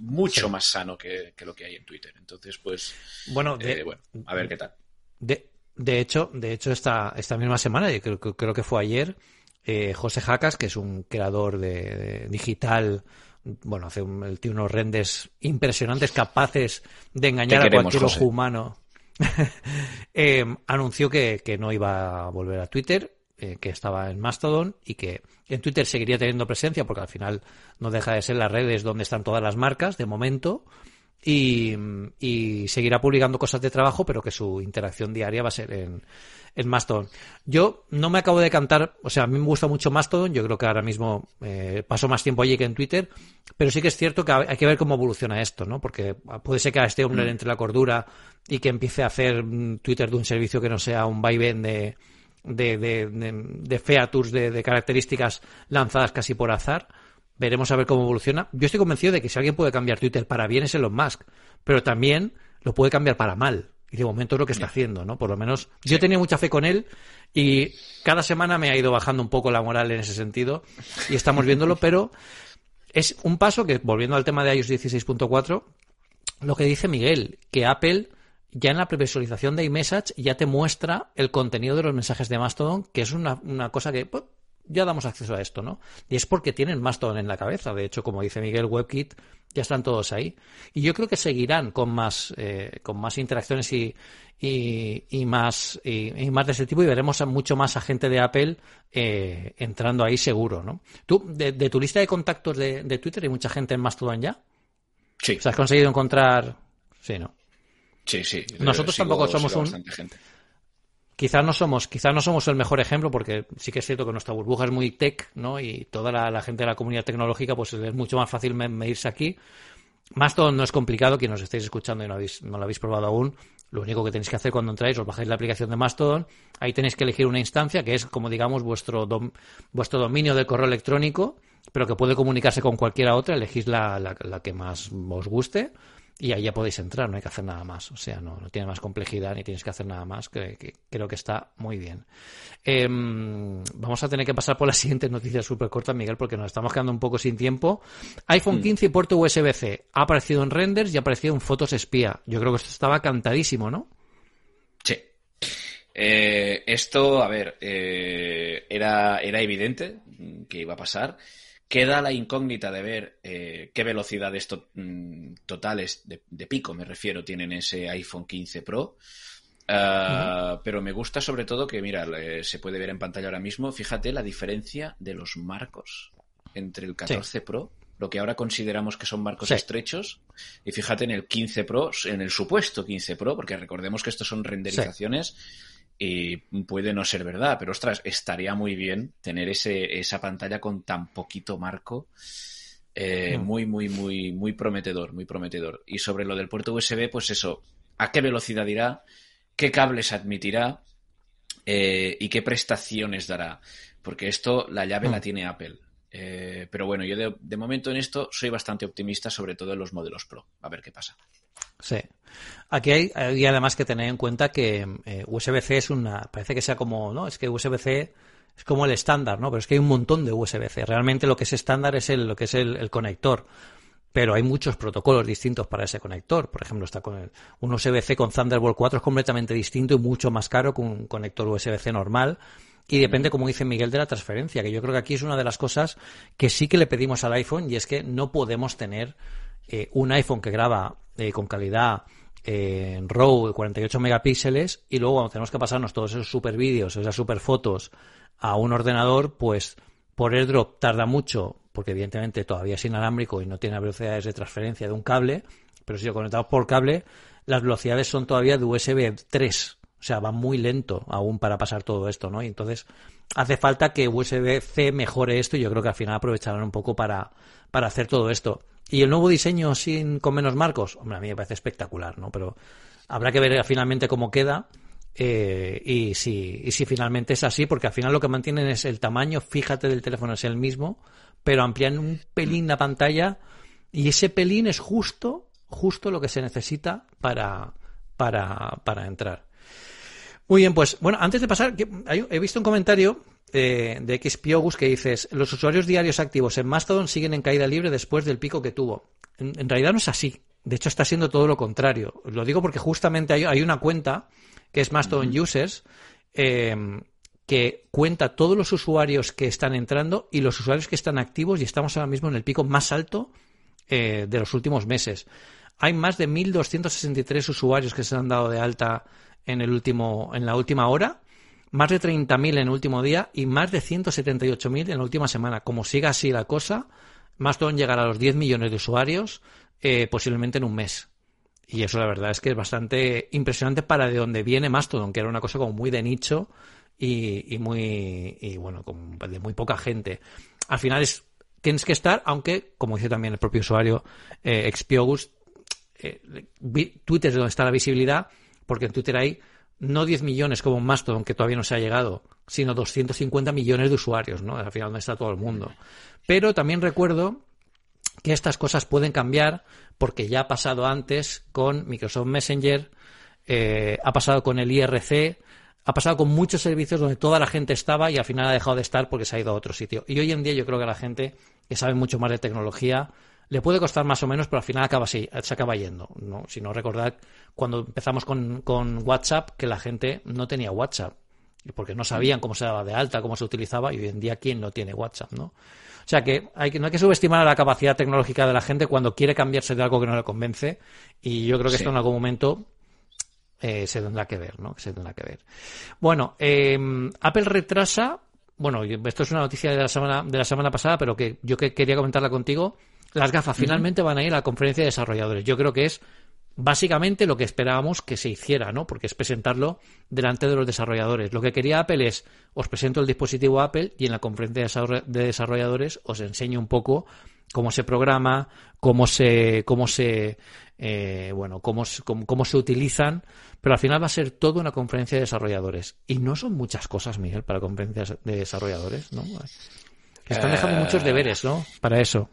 mucho más sano que, lo que hay en Twitter. Entonces, pues, bueno, eh, bueno a ver qué tal. De, de hecho, de hecho esta, esta misma semana, y creo, creo que fue ayer, eh, José Jacas, que es un creador de, digital, bueno, hace un, tiene unos renders impresionantes, capaces de engañar a cualquier ojo humano. eh, anunció que, que, no iba a volver a Twitter, eh, que estaba en Mastodon y que en Twitter seguiría teniendo presencia porque al final no deja de ser las redes donde están todas las marcas de momento y, y seguirá publicando cosas de trabajo pero que su interacción diaria va a ser en, en Mastodon. Yo no me acabo de cantar, o sea, a mí me gusta mucho Mastodon, yo creo que ahora mismo eh, paso más tiempo allí que en Twitter, pero sí que es cierto que hay que ver cómo evoluciona esto, ¿no? Porque puede ser que a este hombre le mm. entre la cordura y que empiece a hacer Twitter de un servicio que no sea un vaivén de de, de, de features, de, características lanzadas casi por azar. Veremos a ver cómo evoluciona. Yo estoy convencido de que si alguien puede cambiar Twitter para bien es Elon Musk, pero también lo puede cambiar para mal. Y de momento es lo que está haciendo, ¿no? Por lo menos yo tenía mucha fe con él y cada semana me ha ido bajando un poco la moral en ese sentido y estamos viéndolo, pero es un paso que, volviendo al tema de iOS 16.4, lo que dice Miguel, que Apple ya en la previsualización de iMessage ya te muestra el contenido de los mensajes de Mastodon, que es una, cosa que pues, ya damos acceso a esto, ¿no? Y es porque tienen Mastodon en la cabeza. De hecho, como dice Miguel, WebKit ya están todos ahí. Y yo creo que seguirán con más, eh, con más interacciones y, y, más, y, más de ese tipo y veremos a mucho más a gente de Apple eh, entrando ahí seguro, ¿no? Tú, de, tu lista de contactos de, de Twitter, ¿hay mucha gente en Mastodon ya? Sí. ¿has conseguido encontrar...? Sí, ¿no? Sí, sí. Nosotros tampoco somos un. Quizás no somos, quizás no somos el mejor ejemplo, porque sí que es cierto que nuestra burbuja es muy tech, ¿no? Y toda la, gente de la comunidad tecnológica, pues es mucho más fácil medirse aquí. Mastodon no es complicado, quien nos estéis escuchando y no, habéis, no lo habéis probado aún, lo único que tenéis que hacer cuando entráis, os bajáis la aplicación de Mastodon, ahí tenéis que elegir una instancia que es como digamos vuestro, vuestro dominio de correo electrónico, pero que puede comunicarse con cualquiera otra, elegís la, la que más os guste y ahí ya podéis entrar, no hay que hacer nada más. O sea, no, no tiene más complejidad ni tienes que hacer nada más, que, creo que está muy bien. Em, vamos a tener que pasar por la siguiente noticia súper corta, Miguel, porque nos estamos quedando un poco sin tiempo. iPhone 15 mm. y puerto USB-C. Ha aparecido en renders y ha aparecido en fotos espía. Yo creo que esto estaba cantadísimo, ¿no? Sí. Eh, esto, a ver, eh, era, era evidente que iba a pasar. Queda la incógnita de ver eh, qué velocidades mm, totales de, pico, me refiero, tienen ese iPhone 15 Pro. Ah, pero me gusta sobre todo que, mira, se puede ver en pantalla ahora mismo, fíjate la diferencia de los marcos entre el 14 Pro, lo que ahora consideramos que son marcos estrechos, y fíjate en el 15 Pro, en el supuesto 15 Pro, porque recordemos que estos son renderizaciones y puede no ser verdad, pero ostras, estaría muy bien tener ese, esa pantalla con tan poquito marco. Eh, mm. Muy, muy, muy, muy prometedor, muy prometedor. Y sobre lo del puerto USB, pues eso, ¿a qué velocidad irá? ¿Qué cables admitirá? Eh, ¿Y qué prestaciones dará? Porque esto, la llave la mm. tiene Apple. Eh, pero bueno, yo de, momento en esto soy bastante optimista, sobre todo en los modelos Pro. A ver qué pasa. Sí. Aquí hay, hay además que tener en cuenta que eh, USB-C es una. Parece que sea como. ¿no? Es que USB-C es como el estándar, ¿no? Pero es que hay un montón de USB-C. Realmente lo que es estándar es el, lo que es el, conector. Pero hay muchos protocolos distintos para ese conector. Por ejemplo, está con el, un USB-C con Thunderbolt 4 es completamente distinto y mucho más caro que un conector USB-C normal. Y depende, como dice Miguel, de la transferencia, que yo creo que aquí es una de las cosas que sí que le pedimos al iPhone y es que no podemos tener eh, un iPhone que graba eh, con calidad en RAW de 48 megapíxeles y luego cuando tenemos que pasarnos todos esos super vídeos, esas super fotos a un ordenador, pues por AirDrop tarda mucho, porque evidentemente todavía es inalámbrico y no tiene velocidades de transferencia de un cable, pero si lo conectamos por cable, las velocidades son todavía de USB 3. O sea, va muy lento aún para pasar todo esto, ¿no? Y entonces hace falta que USB-C mejore esto y yo creo que al final aprovecharán un poco para, para hacer todo esto. Y el nuevo diseño sin con menos marcos, hombre, a mí me parece espectacular, ¿no? Pero habrá que ver finalmente cómo queda eh, y, si, y si finalmente es así, porque al final lo que mantienen es el tamaño, fíjate, del teléfono es el mismo, pero amplían un pelín la pantalla y ese pelín es justo, justo lo que se necesita para, para, para entrar. Muy bien, pues bueno, antes de pasar, he visto un comentario eh, de Xpiogus que dices, los usuarios diarios activos en Mastodon siguen en caída libre después del pico que tuvo. En, realidad no es así. De hecho, está siendo todo lo contrario. Lo digo porque justamente hay, una cuenta que es Mastodon Users em, que cuenta todos los usuarios que están entrando y los usuarios que están activos y estamos ahora mismo en el pico más alto eh, de los últimos meses. Hay más de 1.263 usuarios que se han dado de alta en, el último, en la última hora más de 30.000 en el último día y más de 178.000 en la última semana. Como siga así la cosa, Mastodon llegará a los 10 millones de usuarios eh, posiblemente en un mes. Y eso la verdad es que es bastante impresionante para de dónde viene Mastodon, que era una cosa como muy de nicho y, muy, y bueno, de muy poca gente. Al final es, tienes que estar, aunque, como dice también el propio usuario eh, Xpiogus, eh, Twitter es donde está la visibilidad, porque en Twitter hay no 10 millones como Mastodon, que todavía no se ha llegado, sino 250 millones de usuarios, ¿no? Al final donde está todo el mundo. Pero también recuerdo que estas cosas pueden cambiar porque ya ha pasado antes con Microsoft Messenger, eh, ha pasado con el IRC, ha pasado con muchos servicios donde toda la gente estaba y al final ha dejado de estar porque se ha ido a otro sitio. Y hoy en día yo creo que la gente que sabe mucho más de tecnología le puede costar más o menos, pero al final acaba así, se acaba yendo. ¿no? Si no recordad, cuando empezamos con, con WhatsApp, que la gente no tenía WhatsApp, porque no sabían cómo se daba de alta, cómo se utilizaba, y hoy en día, ¿quién no tiene WhatsApp? ¿no? O sea que, hay que no hay que subestimar la capacidad tecnológica de la gente cuando quiere cambiarse de algo que no le convence, y yo creo que esto en algún momento eh, se tendrá que ver, ¿no? Se tendrá que ver. Bueno, eh, Apple retrasa, bueno, esto es una noticia de la semana, de la semana pasada, pero que yo que quería comentarla contigo, las gafas finalmente van a ir a la conferencia de desarrolladores. Yo creo que es básicamente lo que esperábamos que se hiciera, ¿no? Porque es presentarlo delante de los desarrolladores. Lo que quería Apple es, os presento el dispositivo Apple y en la conferencia de desarrolladores os enseño un poco cómo se programa, cómo se, cómo se, eh, bueno, cómo, cómo, se utilizan, pero al final va a ser toda una conferencia de desarrolladores. Y no son muchas cosas, Miguel, para conferencias de desarrolladores, ¿no? Están dejando muchos deberes, ¿no? Para eso.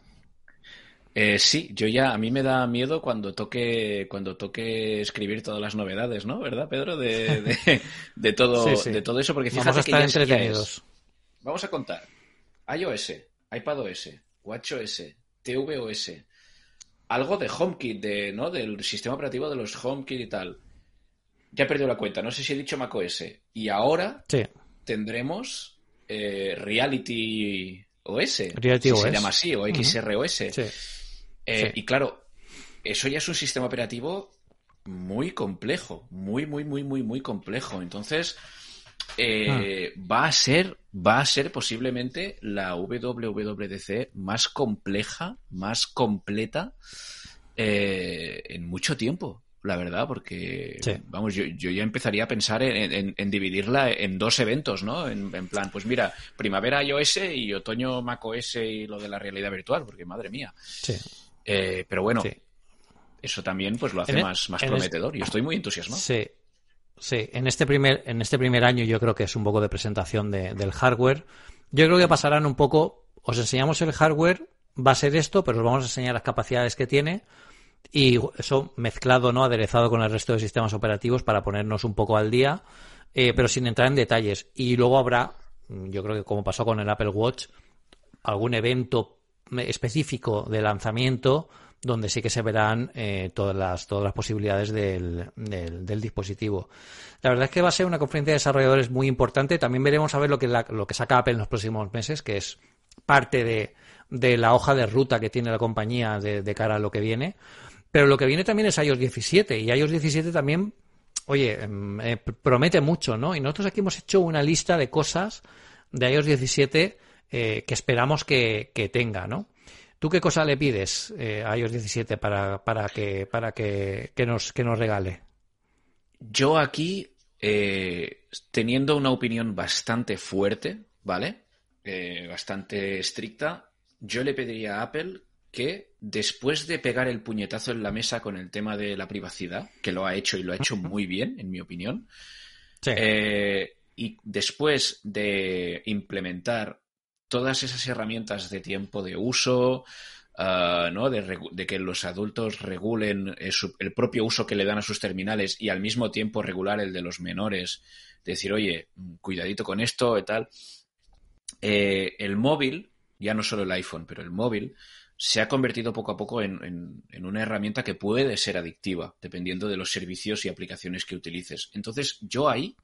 Eh, sí, yo ya, a mí me da miedo cuando toque, cuando toque escribir todas las novedades, ¿no? ¿Verdad, Pedro? De, de, todo, de todo eso, porque fíjate Vamos a estar entretenidos. Vamos a contar. iOS, iPadOS, WatchOS, tvOS, algo de HomeKit, de, ¿no? Del sistema operativo de los HomeKit y tal. Ya he perdido la cuenta, no sé si he dicho macOS. Y ahora tendremos eh, Reality OS, Reality si se llama así, o XROS. Sí. Eh, y claro, eso ya es un sistema operativo muy complejo, muy, muy, muy, muy, muy complejo. Entonces, eh, ah. va a ser, va a ser posiblemente la WWDC más compleja, más completa eh, en mucho tiempo la verdad, porque, vamos, yo, yo, ya empezaría a pensar en, dividirla en dos eventos, ¿no? En, plan, pues mira, primavera iOS y otoño macOS y lo de la realidad virtual, porque madre mía. Sí. Eh, pero bueno, eso también pues lo hace e- más, más prometedor y estoy muy entusiasmado. Sí. Sí, en este primer, en este primer año yo creo que es un poco de presentación del hardware. Yo creo que pasarán un poco, os enseñamos el hardware, va a ser esto, pero os vamos a enseñar las capacidades que tiene y eso mezclado, ¿no? Aderezado con el resto de sistemas operativos para ponernos un poco al día, eh, pero sin entrar en detalles. Y luego habrá, yo creo que como pasó con el Apple Watch, algún evento específico de lanzamiento donde sí que se verán eh, todas las todas las posibilidades del, del, dispositivo. La verdad es que va a ser una conferencia de desarrolladores muy importante. También veremos a ver lo que lo que saca Apple en los próximos meses, que es parte de de la hoja de ruta que tiene la compañía de, cara a lo que viene. Pero lo que viene también es iOS 17 y iOS 17 también, oye, em, eh, promete mucho, ¿no? Y nosotros aquí hemos hecho una lista de cosas de iOS 17 eh, que esperamos que, tenga, ¿no? ¿Tú qué cosa le pides eh, a iOS 17 para, para, que, para que, nos, que nos regale? Yo aquí, teniendo una opinión bastante fuerte, ¿vale? bastante estricta, yo le pediría a Apple que después de pegar el puñetazo en la mesa con el tema de la privacidad, que lo ha hecho y lo ha hecho muy bien, en mi opinión, eh, y después de implementar todas esas herramientas de tiempo de uso, ah. De, que los adultos regulen el, propio uso que le dan a sus terminales y al mismo tiempo regular el de los menores, decir, oye, cuidadito con esto y tal. Eh, el móvil ya no solo el iPhone, pero el móvil, se ha convertido poco a poco en, una herramienta que puede ser adictiva, dependiendo de los servicios y aplicaciones que utilices. Entonces, yo ahí,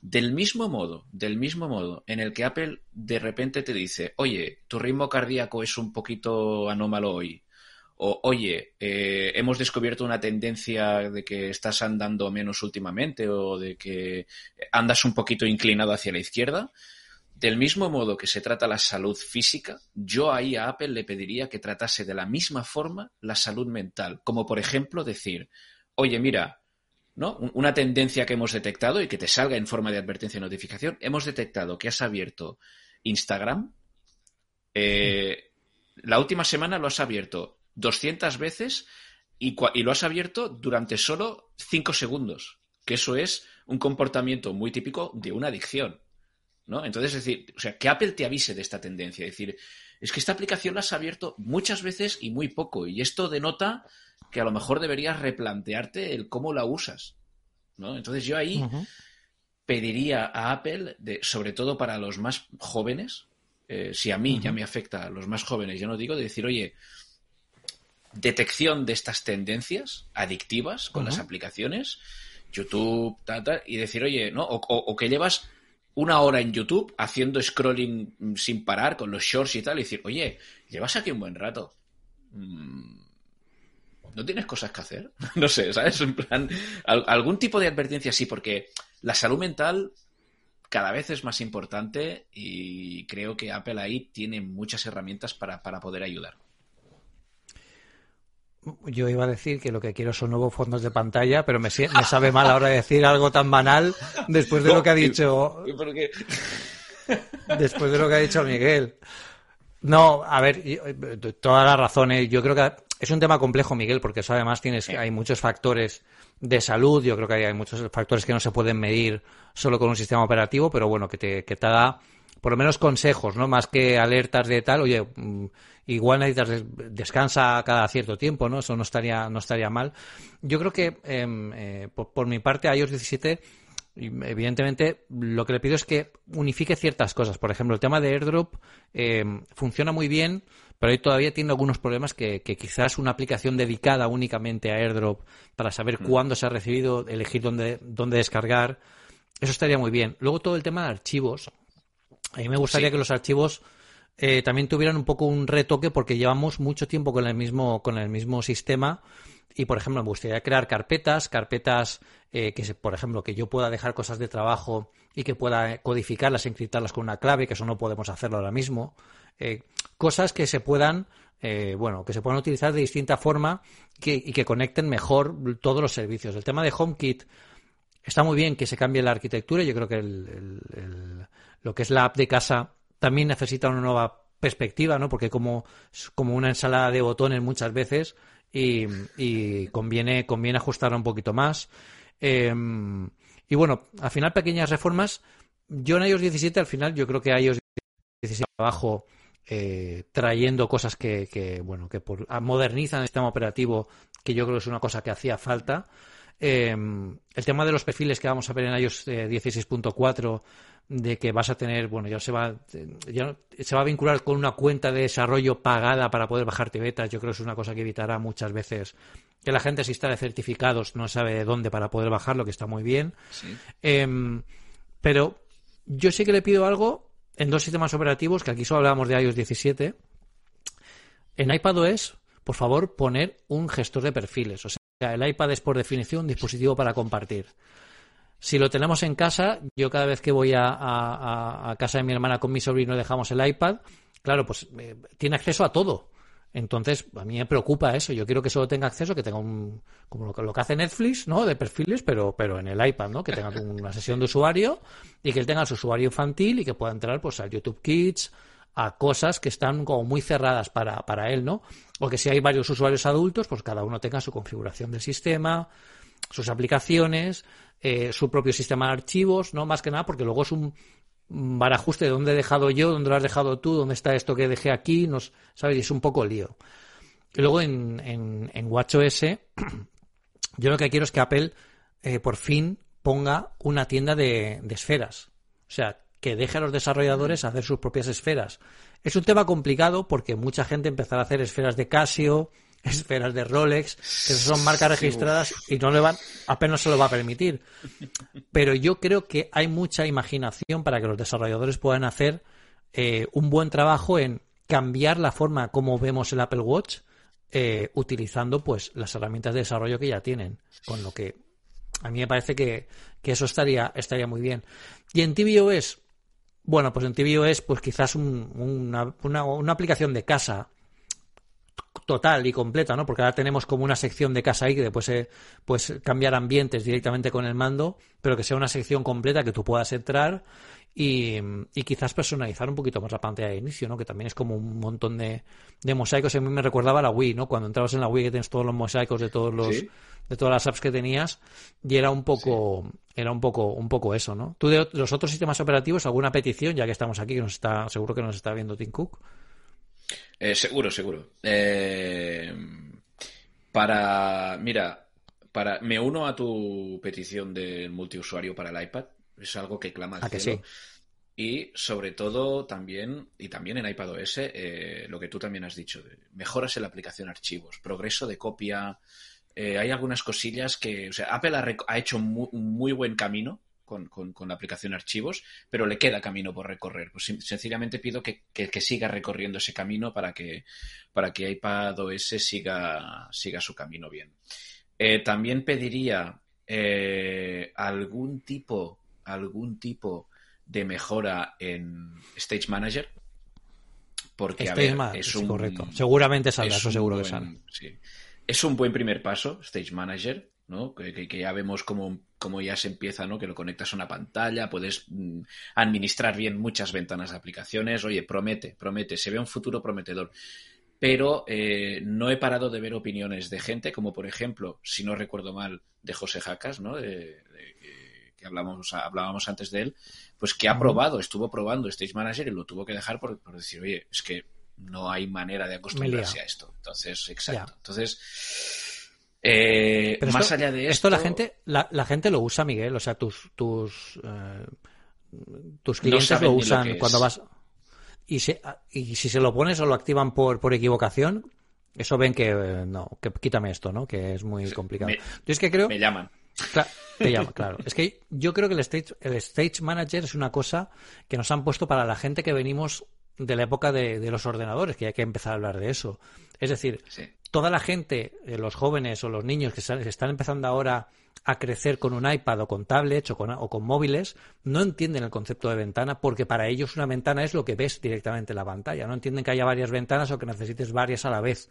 del mismo modo, del mismo modo en el que Apple de repente te dice, oye, tu ritmo cardíaco es un poquito anómalo hoy, o oye, eh, hemos descubierto una tendencia de que estás andando menos últimamente, o de que andas un poquito inclinado hacia la izquierda, del mismo modo que se trata la salud física, yo ahí a Apple le pediría que tratase de la misma forma la salud mental, como por ejemplo decir, oye, mira, ¿no? Una tendencia que hemos detectado y que te salga en forma de advertencia o notificación, hemos detectado que has abierto Instagram, eh, la última semana lo has abierto 200 veces y, y lo has abierto durante solo 5 segundos, que eso es un comportamiento muy típico de una adicción. ¿No? Entonces, es decir, o sea, que Apple te avise de esta tendencia. Es decir, es que esta aplicación la has abierto muchas veces y muy poco. Y esto denota que a lo mejor deberías replantearte el cómo la usas. ¿no? Entonces yo ahí pediría a Apple, de, sobre todo para los más jóvenes, eh, si a mí ya me afecta a los más jóvenes, yo no digo, de decir, oye, detección de estas tendencias adictivas con las aplicaciones, YouTube, tal, y decir, oye, ¿no? o que llevas una hora en YouTube haciendo scrolling sin parar con los shorts y tal, y decir, oye, llevas aquí un buen rato. Mm, ¿No tienes cosas que hacer? no sé, ¿sabes? En plan, algún tipo de advertencia sí, porque la salud mental cada vez es más importante y creo que Apple ahí tiene muchas herramientas para, para poder ayudar. Yo iba a decir que lo que quiero son nuevos fondos de pantalla, pero me, me sabe mal ahora decir algo tan banal después de lo que ha dicho. Después de lo que ha dicho Miguel. No, a ver, todas las razones. Yo creo que es un tema complejo, Miguel, porque eso además tienes, hay muchos factores de salud. Yo creo que hay, muchos factores que no se pueden medir solo con un sistema operativo, pero bueno, que te, que te da por lo menos consejos, ¿no? Más que alertas de tal, oye, mm, igual necesitas descansa cada cierto tiempo, ¿no? Eso no estaría, no estaría mal. Yo creo que em, eh, por, mi parte, iOS 17 evidentemente lo que le pido es que unifique ciertas cosas. Por ejemplo, el tema de airdrop em, funciona muy bien, pero ahí todavía tiene algunos problemas que, quizás una aplicación dedicada únicamente a airdrop para saber mm. cuándo se ha recibido, elegir dónde, dónde descargar, eso estaría muy bien. Luego todo el tema de archivos. A mí me gustaría que los archivos eh, también tuvieran un poco un retoque porque llevamos mucho tiempo con el mismo, con el mismo sistema y, por ejemplo, me gustaría crear carpetas, carpetas eh, que, por ejemplo, que yo pueda dejar cosas de trabajo y que pueda codificarlas, encriptarlas con una clave, que eso no podemos hacerlo ahora mismo. Eh, cosas que se puedan, bueno, que se puedan utilizar de distinta forma y que conecten mejor todos los servicios. El tema de HomeKit está muy bien que se cambie la arquitectura. Yo creo que el lo que es la app de casa también necesita una nueva perspectiva, ¿no? Porque como, como una ensalada de botones muchas veces y, conviene, conviene ajustarla un poquito más. Em, y bueno, al final pequeñas reformas. Yo en iOS 17 al final yo creo que iOS 17 abajo eh, trayendo cosas que, bueno que modernizan el sistema operativo que yo creo que es una cosa que hacía falta. Em, el tema de los perfiles que vamos a ver en iOS 16.4 eh, de que vas a tener, bueno, ya se va, ya se va a vincular con una cuenta de desarrollo pagada para poder bajarte betas. Yo creo que es una cosa que evitará muchas veces que la gente si está de certificados no sabe de dónde para poder bajarlo, que está muy bien. Em, pero yo sí que le pido algo en dos sistemas operativos, que aquí solo hablábamos de iOS 17, en iPadOS, por favor, poner un gestor de perfiles. O sea, el iPad es por definición un dispositivo para compartir. Si lo tenemos en casa, yo cada vez que voy a, casa de mi hermana con mi sobrino dejamos el iPad, claro, pues eh, tiene acceso a todo. Entonces, a mí me preocupa eso. Yo quiero que solo tenga acceso, que tenga un, como lo, que hace Netflix, ¿no? De perfiles, pero, pero en el iPad, ¿no? Que tenga una sesión de usuario y que él tenga su usuario infantil y que pueda entrar, pues, al YouTube Kids, a cosas que están como muy cerradas para, para él, ¿no? O que si hay varios usuarios adultos, pues cada uno tenga su configuración del sistema, sus aplicaciones, eh, su propio sistema de archivos, ¿no? Más que nada, porque luego es un barajuste de dónde he dejado yo, dónde lo has dejado tú, dónde está esto que dejé aquí, nos, ¿sabes? Y es un poco lío. Y luego en, en, en WatchOS, yo lo que quiero es que Apple eh, por fin ponga una tienda de, de esferas. O sea, que deje a los desarrolladores hacer sus propias esferas. Es un tema complicado porque mucha gente empezará a hacer esferas de Casio, esferas de Rolex, que son marcas registradas y no le van, apenas se lo va a permitir. Pero yo creo que hay mucha imaginación para que los desarrolladores puedan hacer eh, un buen trabajo en cambiar la forma como vemos el Apple Watch eh, utilizando pues las herramientas de desarrollo que ya tienen. Con lo que a mí me parece que, eso estaría, estaría muy bien. Y en tvOS, bueno, pues en tvOS, pues quizás una, una, aplicación de casa total y completa, ¿no? Porque ahora tenemos como una sección de casa ahí que después eh, pues cambiar ambientes directamente con el mando, pero que sea una sección completa que tú puedas entrar y, quizás personalizar un poquito más la pantalla de inicio, ¿no? Que también es como un montón de, de mosaicos. A mí me recordaba la Wii, ¿no? Cuando entrabas en la Wii que tienes todos los mosaicos de todos los de todas las apps que tenías y era un poco era un poco un poco eso, ¿no? Tú de los otros sistemas operativos alguna petición ya que estamos aquí que nos está seguro que nos está viendo Tim Cook. Eh, seguro, seguro. Eh, para mira, para me uno a tu petición del multiusuario para el iPad. Es algo que clama al cielo. Y sobre todo también, y también en iPadOS, eh, lo que tú también has dicho, mejoras en la aplicación archivos, progreso de copia, eh, hay algunas cosillas que, o sea, Apple ha, hecho un muy buen camino con, la aplicación archivos, pero le queda camino por recorrer. Pues sencillamente pido que, siga recorriendo ese camino para que, para que iPadOS siga, siga su camino bien. Eh, también pediría eh, algún tipo, algún tipo de mejora en Stage Manager. Porque a ver, es un, correcto. Seguramente saldrá, eso seguro que sale. Sí es un buen primer paso, Stage Manager, ¿no? Que, ya vemos cómo, ya se empieza, ¿no? Que lo conectas a una pantalla, puedes mm, administrar bien muchas ventanas de aplicaciones. Oye, promete, promete, se ve un futuro prometedor. Pero eh, no he parado de ver opiniones de gente, como por ejemplo, si no recuerdo mal, de José Jacas, ¿no? De, que hablamos, hablábamos antes de él, pues que ha probado, estuvo probando Stage Manager y lo tuvo que dejar por decir, oye, es que no hay manera de acostumbrarse a esto. Entonces, exacto. Entonces, eh, más allá de esto. Esto la gente, la, gente lo usa, Miguel. O sea, tus, tus, eh, tus clientes lo usan cuando vas. Y, y si se lo pones o lo activan por, por equivocación, eso ven que eh, no, que quítame esto, ¿no? Que es muy complicado. yo es que creo. Me llaman. Claro, te llama, claro. Es que yo creo que el stage, el stage manager es una cosa que nos han puesto para la gente que venimos de la época de, los ordenadores, que hay que empezar a hablar de eso. Es decir, toda la gente, eh, los jóvenes o los niños que están empezando ahora a crecer con un iPad o con tablets o con, móviles, no entienden el concepto de ventana porque para ellos una ventana es lo que ves directamente en la pantalla. No entienden que haya varias ventanas o que necesites varias a la vez,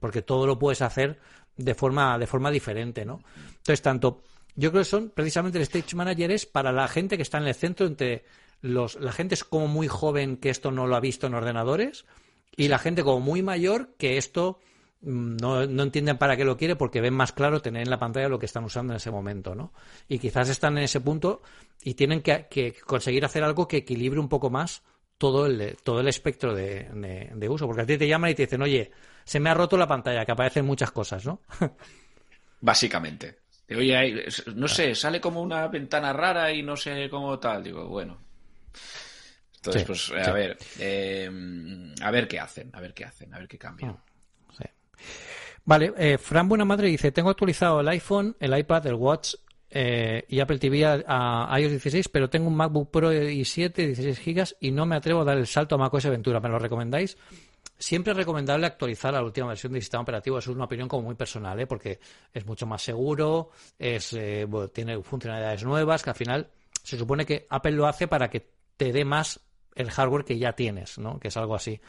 porque todo lo puedes hacer de forma, de forma diferente, ¿no? Entonces, tanto, yo creo que son precisamente el Stage Manager es para la gente que está en el centro entre los, la gente es como muy joven que esto no lo ha visto en ordenadores y la gente como muy mayor que esto no, no, entienden para qué lo quiere porque ven más claro tener en la pantalla lo que están usando en ese momento, ¿no? Y quizás están en ese punto y tienen que, conseguir hacer algo que equilibre un poco más todo el, todo el espectro de, de, uso. Porque a ti te llaman y te dicen, oye, se me ha roto la pantalla, que aparecen muchas cosas, ¿no? Básicamente. Oye, no sé, sale como una ventana rara y no sé cómo tal. Digo, bueno, entonces, pues a ver, eh, a ver qué hacen, a ver qué hacen, a ver qué cambian. Vale, eh, Fran Buenamadre dice, tengo actualizado el iPhone, el iPad, el Watch eh, y Apple TV a, iOS 16, pero tengo un MacBook Pro i7, 16 GB y no me atrevo a dar el salto a macOS Ventura. ¿Me lo recomendáis? siempre es recomendable actualizar a la última versión del sistema operativo. Es una opinión como muy personal, ¿eh? porque es mucho más seguro, es, eh, tiene funcionalidades nuevas, que al final se supone que Apple lo hace para que te dé más el hardware que ya tienes, ¿no? Que es algo así.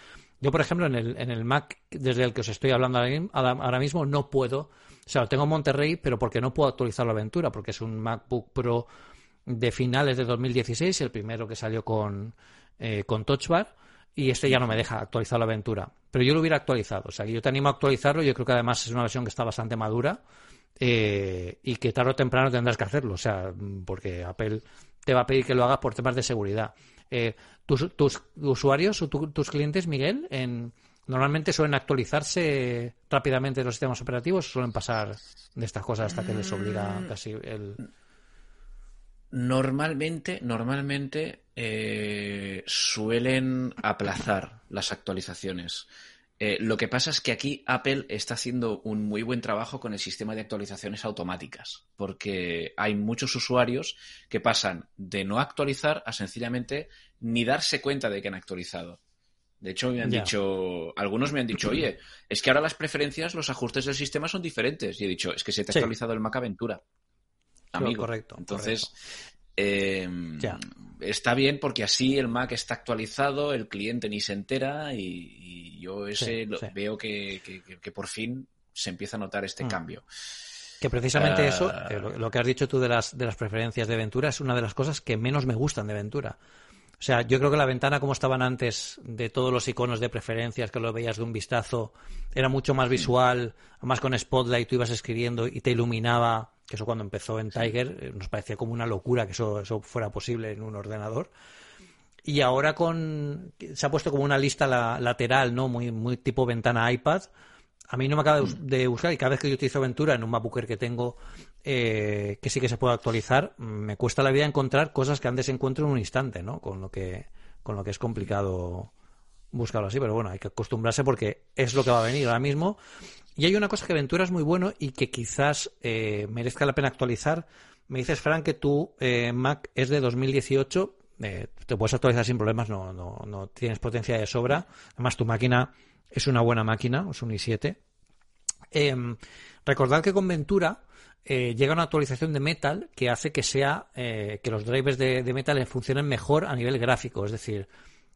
Yo, por ejemplo, en el, en el Mac desde el que os estoy hablando ahora mismo, no puedo, o sea, lo tengo en Monterrey, pero porque no puedo actualizar la aventura, porque es un MacBook Pro de finales de 2016, el primero que salió con, eh, con Touch Bar, y este ya no me deja actualizar la aventura. Pero yo lo hubiera actualizado, o sea, yo te animo a actualizarlo, yo creo que además es una versión que está bastante madura eh, y que tarde o temprano tendrás que hacerlo, o sea, porque Apple te va a pedir que lo hagas por temas de seguridad. Eh, tus, tus, usuarios o tus clientes, Miguel, en, normalmente suelen actualizarse rápidamente los sistemas operativos, o suelen pasar de estas cosas hasta que les obliga mm. casi el. Normalmente, normalmente eh, suelen aplazar las actualizaciones. Eh, lo que pasa es que aquí Apple está haciendo un muy buen trabajo con el sistema de actualizaciones automáticas, porque hay muchos usuarios que pasan de no actualizar a sencillamente ni darse cuenta de que han actualizado. De hecho, me han dicho, algunos me han dicho, oye, es que ahora las preferencias, los ajustes del sistema son diferentes. Y he dicho, es que se te ha actualizado el Mac Aventura. Amigo. correcto. Entonces, Em, está bien porque así el Mac está actualizado, el cliente ni se entera y, yo ese veo que, por fin se empieza a notar este mm. cambio. Que precisamente eso, ah. lo, que has dicho tú de las, de las preferencias de Ventura, es una de las cosas que menos me gustan de Ventura. O sea, yo creo que la ventana como estaban antes de todos los iconos de preferencias que lo veías de un vistazo, era mucho más visual, más con Spotlight tú ibas escribiendo y te iluminaba que eso cuando empezó en Tiger eh, nos parecía como una locura que eso, eso fuera posible en un ordenador. Y ahora con se ha puesto como una lista lateral, ¿no? Muy, muy tipo ventana iPad. A mí no me acaba de, buscar y cada vez que yo utilizo Ventura en un MacBooker que tengo eh, que sí que se puede actualizar, me cuesta la vida encontrar cosas que antes encuentro en un instante, ¿no? Con lo que con lo que es complicado buscarlo así, pero bueno, hay que acostumbrarse porque es lo que va a venir ahora mismo y hay una cosa que Ventura es muy bueno y que quizás eh, merezca la pena actualizar. Me dices, Frank, que tu eh, Mac es de 2018. Eh, te puedes actualizar sin problemas, no, no, tienes potencia de sobra. Además, tu máquina es una buena máquina, es un i7. Em, recordad que con Ventura llega una actualización de Metal que hace que sea que los drivers de Metal funcionen mejor a nivel gráfico. Es decir,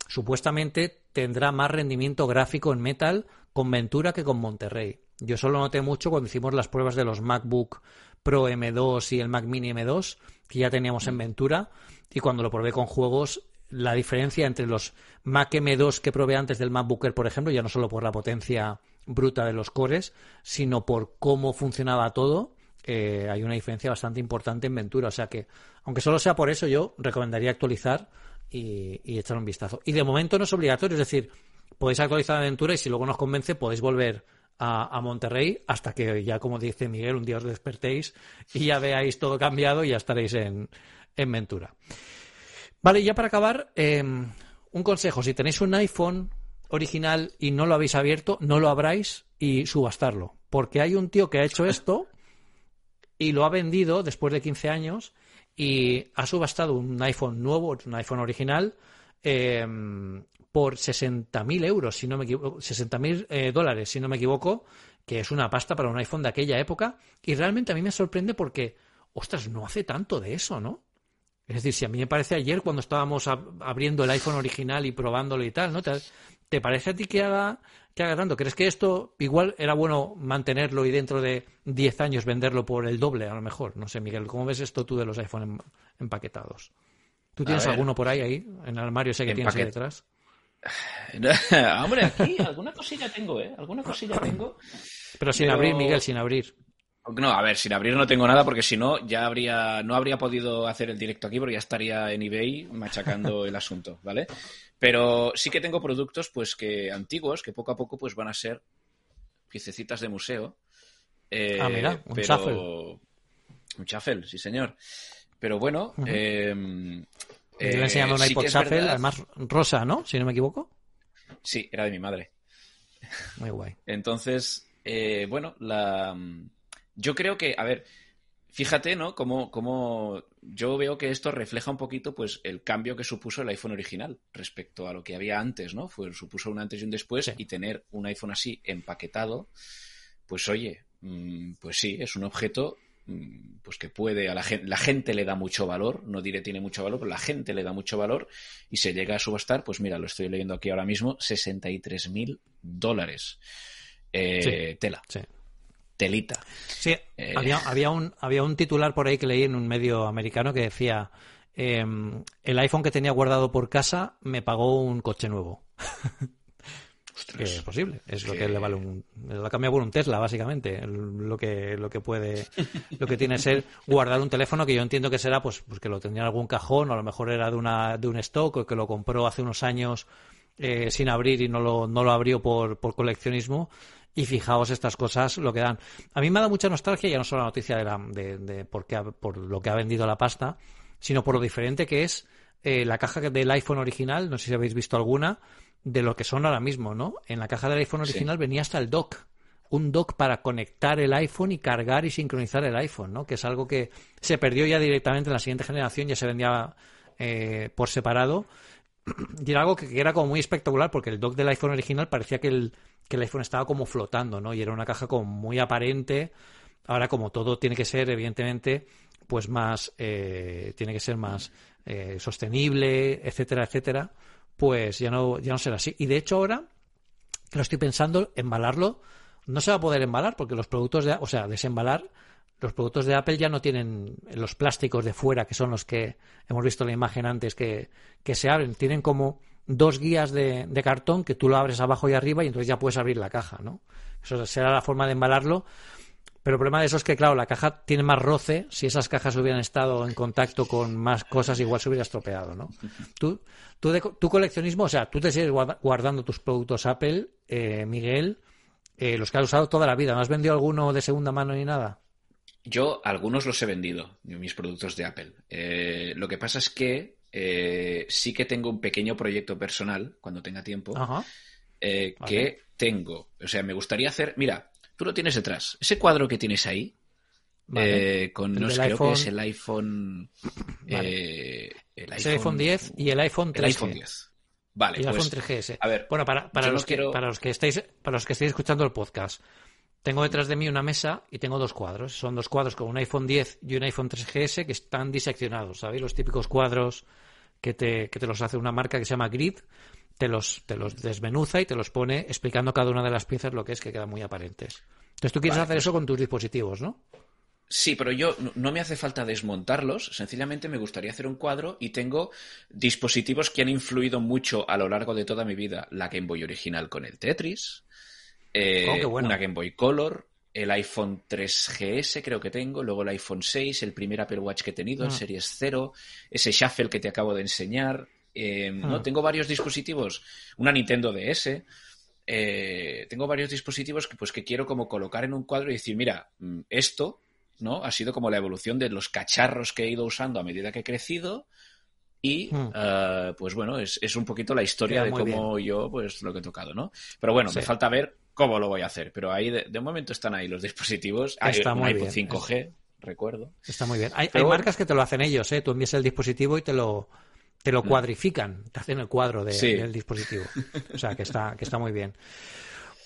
supuestamente tendrá más rendimiento gráfico en Metal con Ventura que con Monterrey. Yo solo noté mucho cuando hicimos las pruebas de los MacBook Pro M2 y el Mac Mini M2, que ya teníamos en Ventura, y cuando lo probé con juegos, la diferencia entre los Mac M2 que probé antes del MacBooker, por ejemplo, ya no solo por la potencia bruta de los cores, sino por cómo funcionaba todo, eh, hay una diferencia bastante importante en Ventura. O sea que, aunque solo sea por eso, yo recomendaría actualizar y, y echar un vistazo. Y de momento no es obligatorio, es decir, podéis actualizar Ventura y si luego nos convence podéis volver a, Monterrey hasta que ya, como dice Miguel, un día os despertéis y ya veáis todo cambiado y ya estaréis en, en Ventura. Vale, ya para acabar, em, un consejo, si tenéis un iPhone original y no lo habéis abierto, no lo abráis y subastarlo, porque hay un tío que ha hecho esto y lo ha vendido después de 15 años y ha subastado un iPhone nuevo, un iPhone original, eh, por 60.000 euros, si no me equivoco, 60.000 eh, dólares, si no me equivoco, que es una pasta para un iPhone de aquella época. Y realmente a mí me sorprende porque, ostras, no hace tanto de eso, ¿no? Es decir, si a mí me parece ayer cuando estábamos abriendo el iPhone original y probándolo y tal, ¿no? ¿Te, parece a ti que haga, que haga tanto? ¿Crees que esto igual era bueno mantenerlo y dentro de 10 años venderlo por el doble, a lo mejor? No sé, Miguel, ¿cómo ves esto tú de los iPhone empaquetados? ¿Tú tienes alguno por ahí, ahí, en el armario ese que tienes ahí detrás? Hombre, aquí alguna cosilla tengo, ¿eh? Alguna cosilla tengo. Pero sin abrir, Miguel, sin abrir. No, a ver, sin abrir no tengo nada porque si no ya habría no habría podido hacer el directo aquí porque ya estaría en eBay machacando el asunto, ¿vale? Pero sí que tengo productos pues que antiguos que poco a poco pues van a ser piececitas de museo. Eh, ah, mira, un pero... Un chafel, sí señor. Pero bueno, eh, enseñando una iPod Shuffle, además rosa, ¿no? Si no me equivoco. Sí, era de mi madre. Muy guay. Entonces, eh, bueno, la... yo creo que, a ver, fíjate, ¿no? Cómo, yo veo que esto refleja un poquito pues el cambio que supuso el iPhone original respecto a lo que había antes, ¿no? Fue, supuso un antes y un después y tener un iPhone así empaquetado, pues oye, mm, pues sí, es un objeto mm, pues que puede a la gente, la gente le da mucho valor, no diré tiene mucho valor, pero la gente le da mucho valor y se llega a subastar, pues mira, lo estoy leyendo aquí ahora mismo, 63 mil dólares. Eh, tela. Sí telita. Sí, eh, había, había, un, había un titular por ahí que leí en un medio americano que decía, em, el iPhone que tenía guardado por casa me pagó un coche nuevo. es posible, es lo que le vale un, lo cambia por un Tesla básicamente, lo que lo que puede lo que tiene ser guardar un teléfono que yo entiendo que será pues, pues que lo tendría en algún cajón o a lo mejor era de una de un stock o que lo compró hace unos años eh, sin abrir y no lo, no lo abrió por, por coleccionismo. Y fijaos estas cosas lo que dan. A mí me da mucha nostalgia, ya no solo la noticia de, la, de, por, por lo que ha vendido la pasta, sino por lo diferente que es eh, la caja del iPhone original, no sé si habéis visto alguna, de lo que son ahora mismo, ¿no? En la caja del iPhone original venía hasta el dock. Un dock para conectar el iPhone y cargar y sincronizar el iPhone, ¿no? Que es algo que se perdió ya directamente en la siguiente generación, ya se vendía eh, por separado. Y era algo que era como muy espectacular porque el dock del iPhone original parecía que el, que el iPhone estaba como flotando, ¿no? Y era una caja como muy aparente. Ahora, como todo tiene que ser, evidentemente, pues más, eh, tiene que ser más eh, sostenible, etcétera, etcétera, pues ya no, ya no será así. Y de hecho ahora, que lo estoy pensando, embalarlo, no se va a poder embalar porque los productos de, o sea, desembalar, los productos de Apple ya no tienen los plásticos de fuera, que son los que hemos visto en la imagen antes, que, que se abren, tienen como dos guías de, cartón que tú lo abres abajo y arriba y entonces ya puedes abrir la caja, ¿no? Eso será la forma de embalarlo. Pero el problema de eso es que, claro, la caja tiene más roce. Si esas cajas hubieran estado en contacto con más cosas, igual se hubiera estropeado, ¿no? Tú, tú de, tu coleccionismo, o sea, tú te sigues guardando tus productos Apple, eh, Miguel, eh, los que has usado toda la vida. ¿No has vendido alguno de segunda mano ni nada? Yo algunos los he vendido, mis productos de Apple. Eh, lo que pasa es que eh, sí que tengo un pequeño proyecto personal, cuando tenga tiempo, que tengo. O sea, me gustaría hacer. Mira, tú lo tienes detrás. Ese cuadro que tienes ahí, eh, con no creo que es el iPhone. el iPhone, 10 y el iPhone 3G. El iPhone 10. Vale, y el iPhone 3GS. Pues, a ver, bueno, para, para los que, para los que estáis, para los que estáis escuchando el podcast, tengo detrás de mí una mesa y tengo dos cuadros. Son dos cuadros con un iPhone 10 y un iPhone 3GS que están diseccionados, ¿sabéis? Los típicos cuadros que te, que te los hace una marca que se llama Grid, te los, te los desmenuza y te los pone explicando cada una de las piezas lo que es, que quedan muy aparentes. Entonces tú quieres hacer pues eso con tus dispositivos, ¿no? Sí, pero yo no me hace falta desmontarlos, sencillamente me gustaría hacer un cuadro y tengo dispositivos que han influido mucho a lo largo de toda mi vida. La Game Boy original con el Tetris, eh, oh, una Game Boy Color, el iPhone 3GS creo que tengo, luego el iPhone 6, el primer Apple Watch que he tenido, el ah. Series 0, ese Shuffle que te acabo de enseñar. Eh, ¿no? Ah. Tengo varios dispositivos, una Nintendo DS. Eh, tengo varios dispositivos que, pues, que quiero como colocar en un cuadro y decir, mira, mm, esto ¿no? ha sido como la evolución de los cacharros que he ido usando a medida que he crecido. Y hmm. eh, pues bueno, es, un poquito la historia de cómo yo, pues lo que he tocado, ¿no? Pero bueno, me falta ver cómo lo voy a hacer. Pero ahí de, momento están ahí los dispositivos. Hay un iPhone 5G, recuerdo. Está muy bien. Hay, marcas que te lo hacen ellos, ¿eh? Tú envías el dispositivo y te lo, te lo mm. cuadrifican, te hacen el cuadro del dispositivo. O sea, que está, que está muy bien.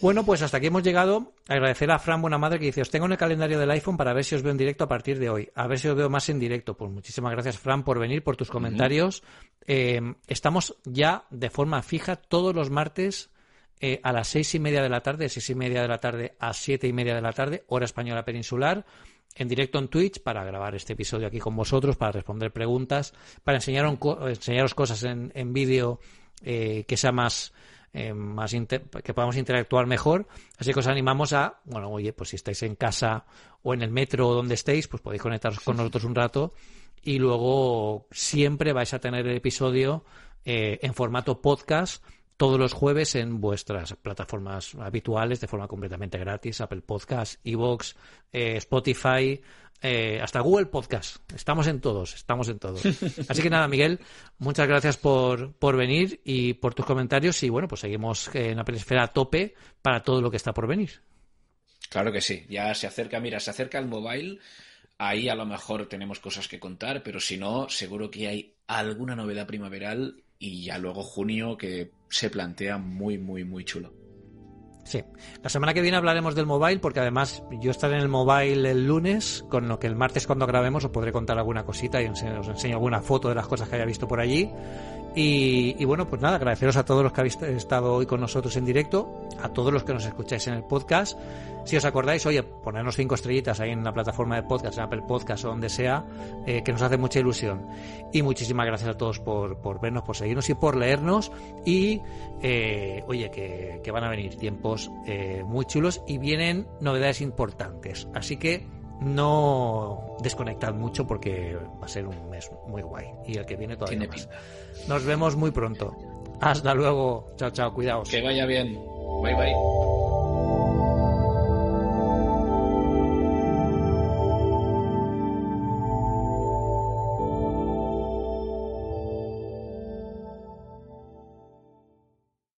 Bueno, pues hasta aquí hemos llegado. Agradecer a Fran Buena Madre que dice, os tengo en el calendario del iPhone para ver si os veo en directo a partir de hoy. A ver si os veo más en directo. Pues muchísimas gracias, Fran, por venir, por tus comentarios. Eh, estamos ya de forma fija todos los martes eh, a las seis y media de la tarde, seis y media de la tarde a siete y media de la tarde, hora española peninsular, en directo en Twitch para grabar este episodio aquí con vosotros, para responder preguntas, para enseñaros, enseñaros cosas en, en vídeo eh, que sea más, eh, más que podamos interactuar mejor. Así que os animamos a, bueno, oye, pues si estáis en casa o en el metro o donde estéis, pues podéis conectaros con nosotros un rato y luego siempre vais a tener el episodio en formato podcast todos los jueves en vuestras plataformas habituales de forma completamente gratis, Apple Podcast, Evox, eh, Spotify, eh, hasta Google Podcast. Estamos en todos, estamos en todos. Así que nada, Miguel, muchas gracias por, por venir y por tus comentarios y bueno, pues seguimos en Apple Esfera a tope para todo lo que está por venir. Claro que sí, ya se acerca, mira, se acerca el mobile ahí a lo mejor tenemos cosas que contar, pero si no, seguro que hay alguna novedad primaveral y ya luego junio que se plantea muy, muy, muy chulo. Sí. La semana que viene hablaremos del mobile porque además yo estaré en el mobile el lunes, con lo que el martes cuando grabemos os podré contar alguna cosita y os enseño alguna foto de las cosas que haya visto por allí. Y, bueno, pues nada, agradeceros a todos los que habéis estado hoy con nosotros en directo, a todos los que nos escucháis en el podcast. Si os acordáis, oye, ponernos cinco estrellitas ahí en la plataforma de podcast, en Apple Podcast o donde sea, eh, que nos hace mucha ilusión. Y muchísimas gracias a todos por, por vernos, por seguirnos y por leernos. Y eh, oye, que, que, van a venir tiempos eh, muy chulos y vienen novedades importantes. Así que no desconectad mucho porque va a ser un mes muy guay. Y el que viene todavía más. Nos vemos muy pronto. Hasta luego. Chao, chao. Cuidaos. Que vaya bien. Bye, bye.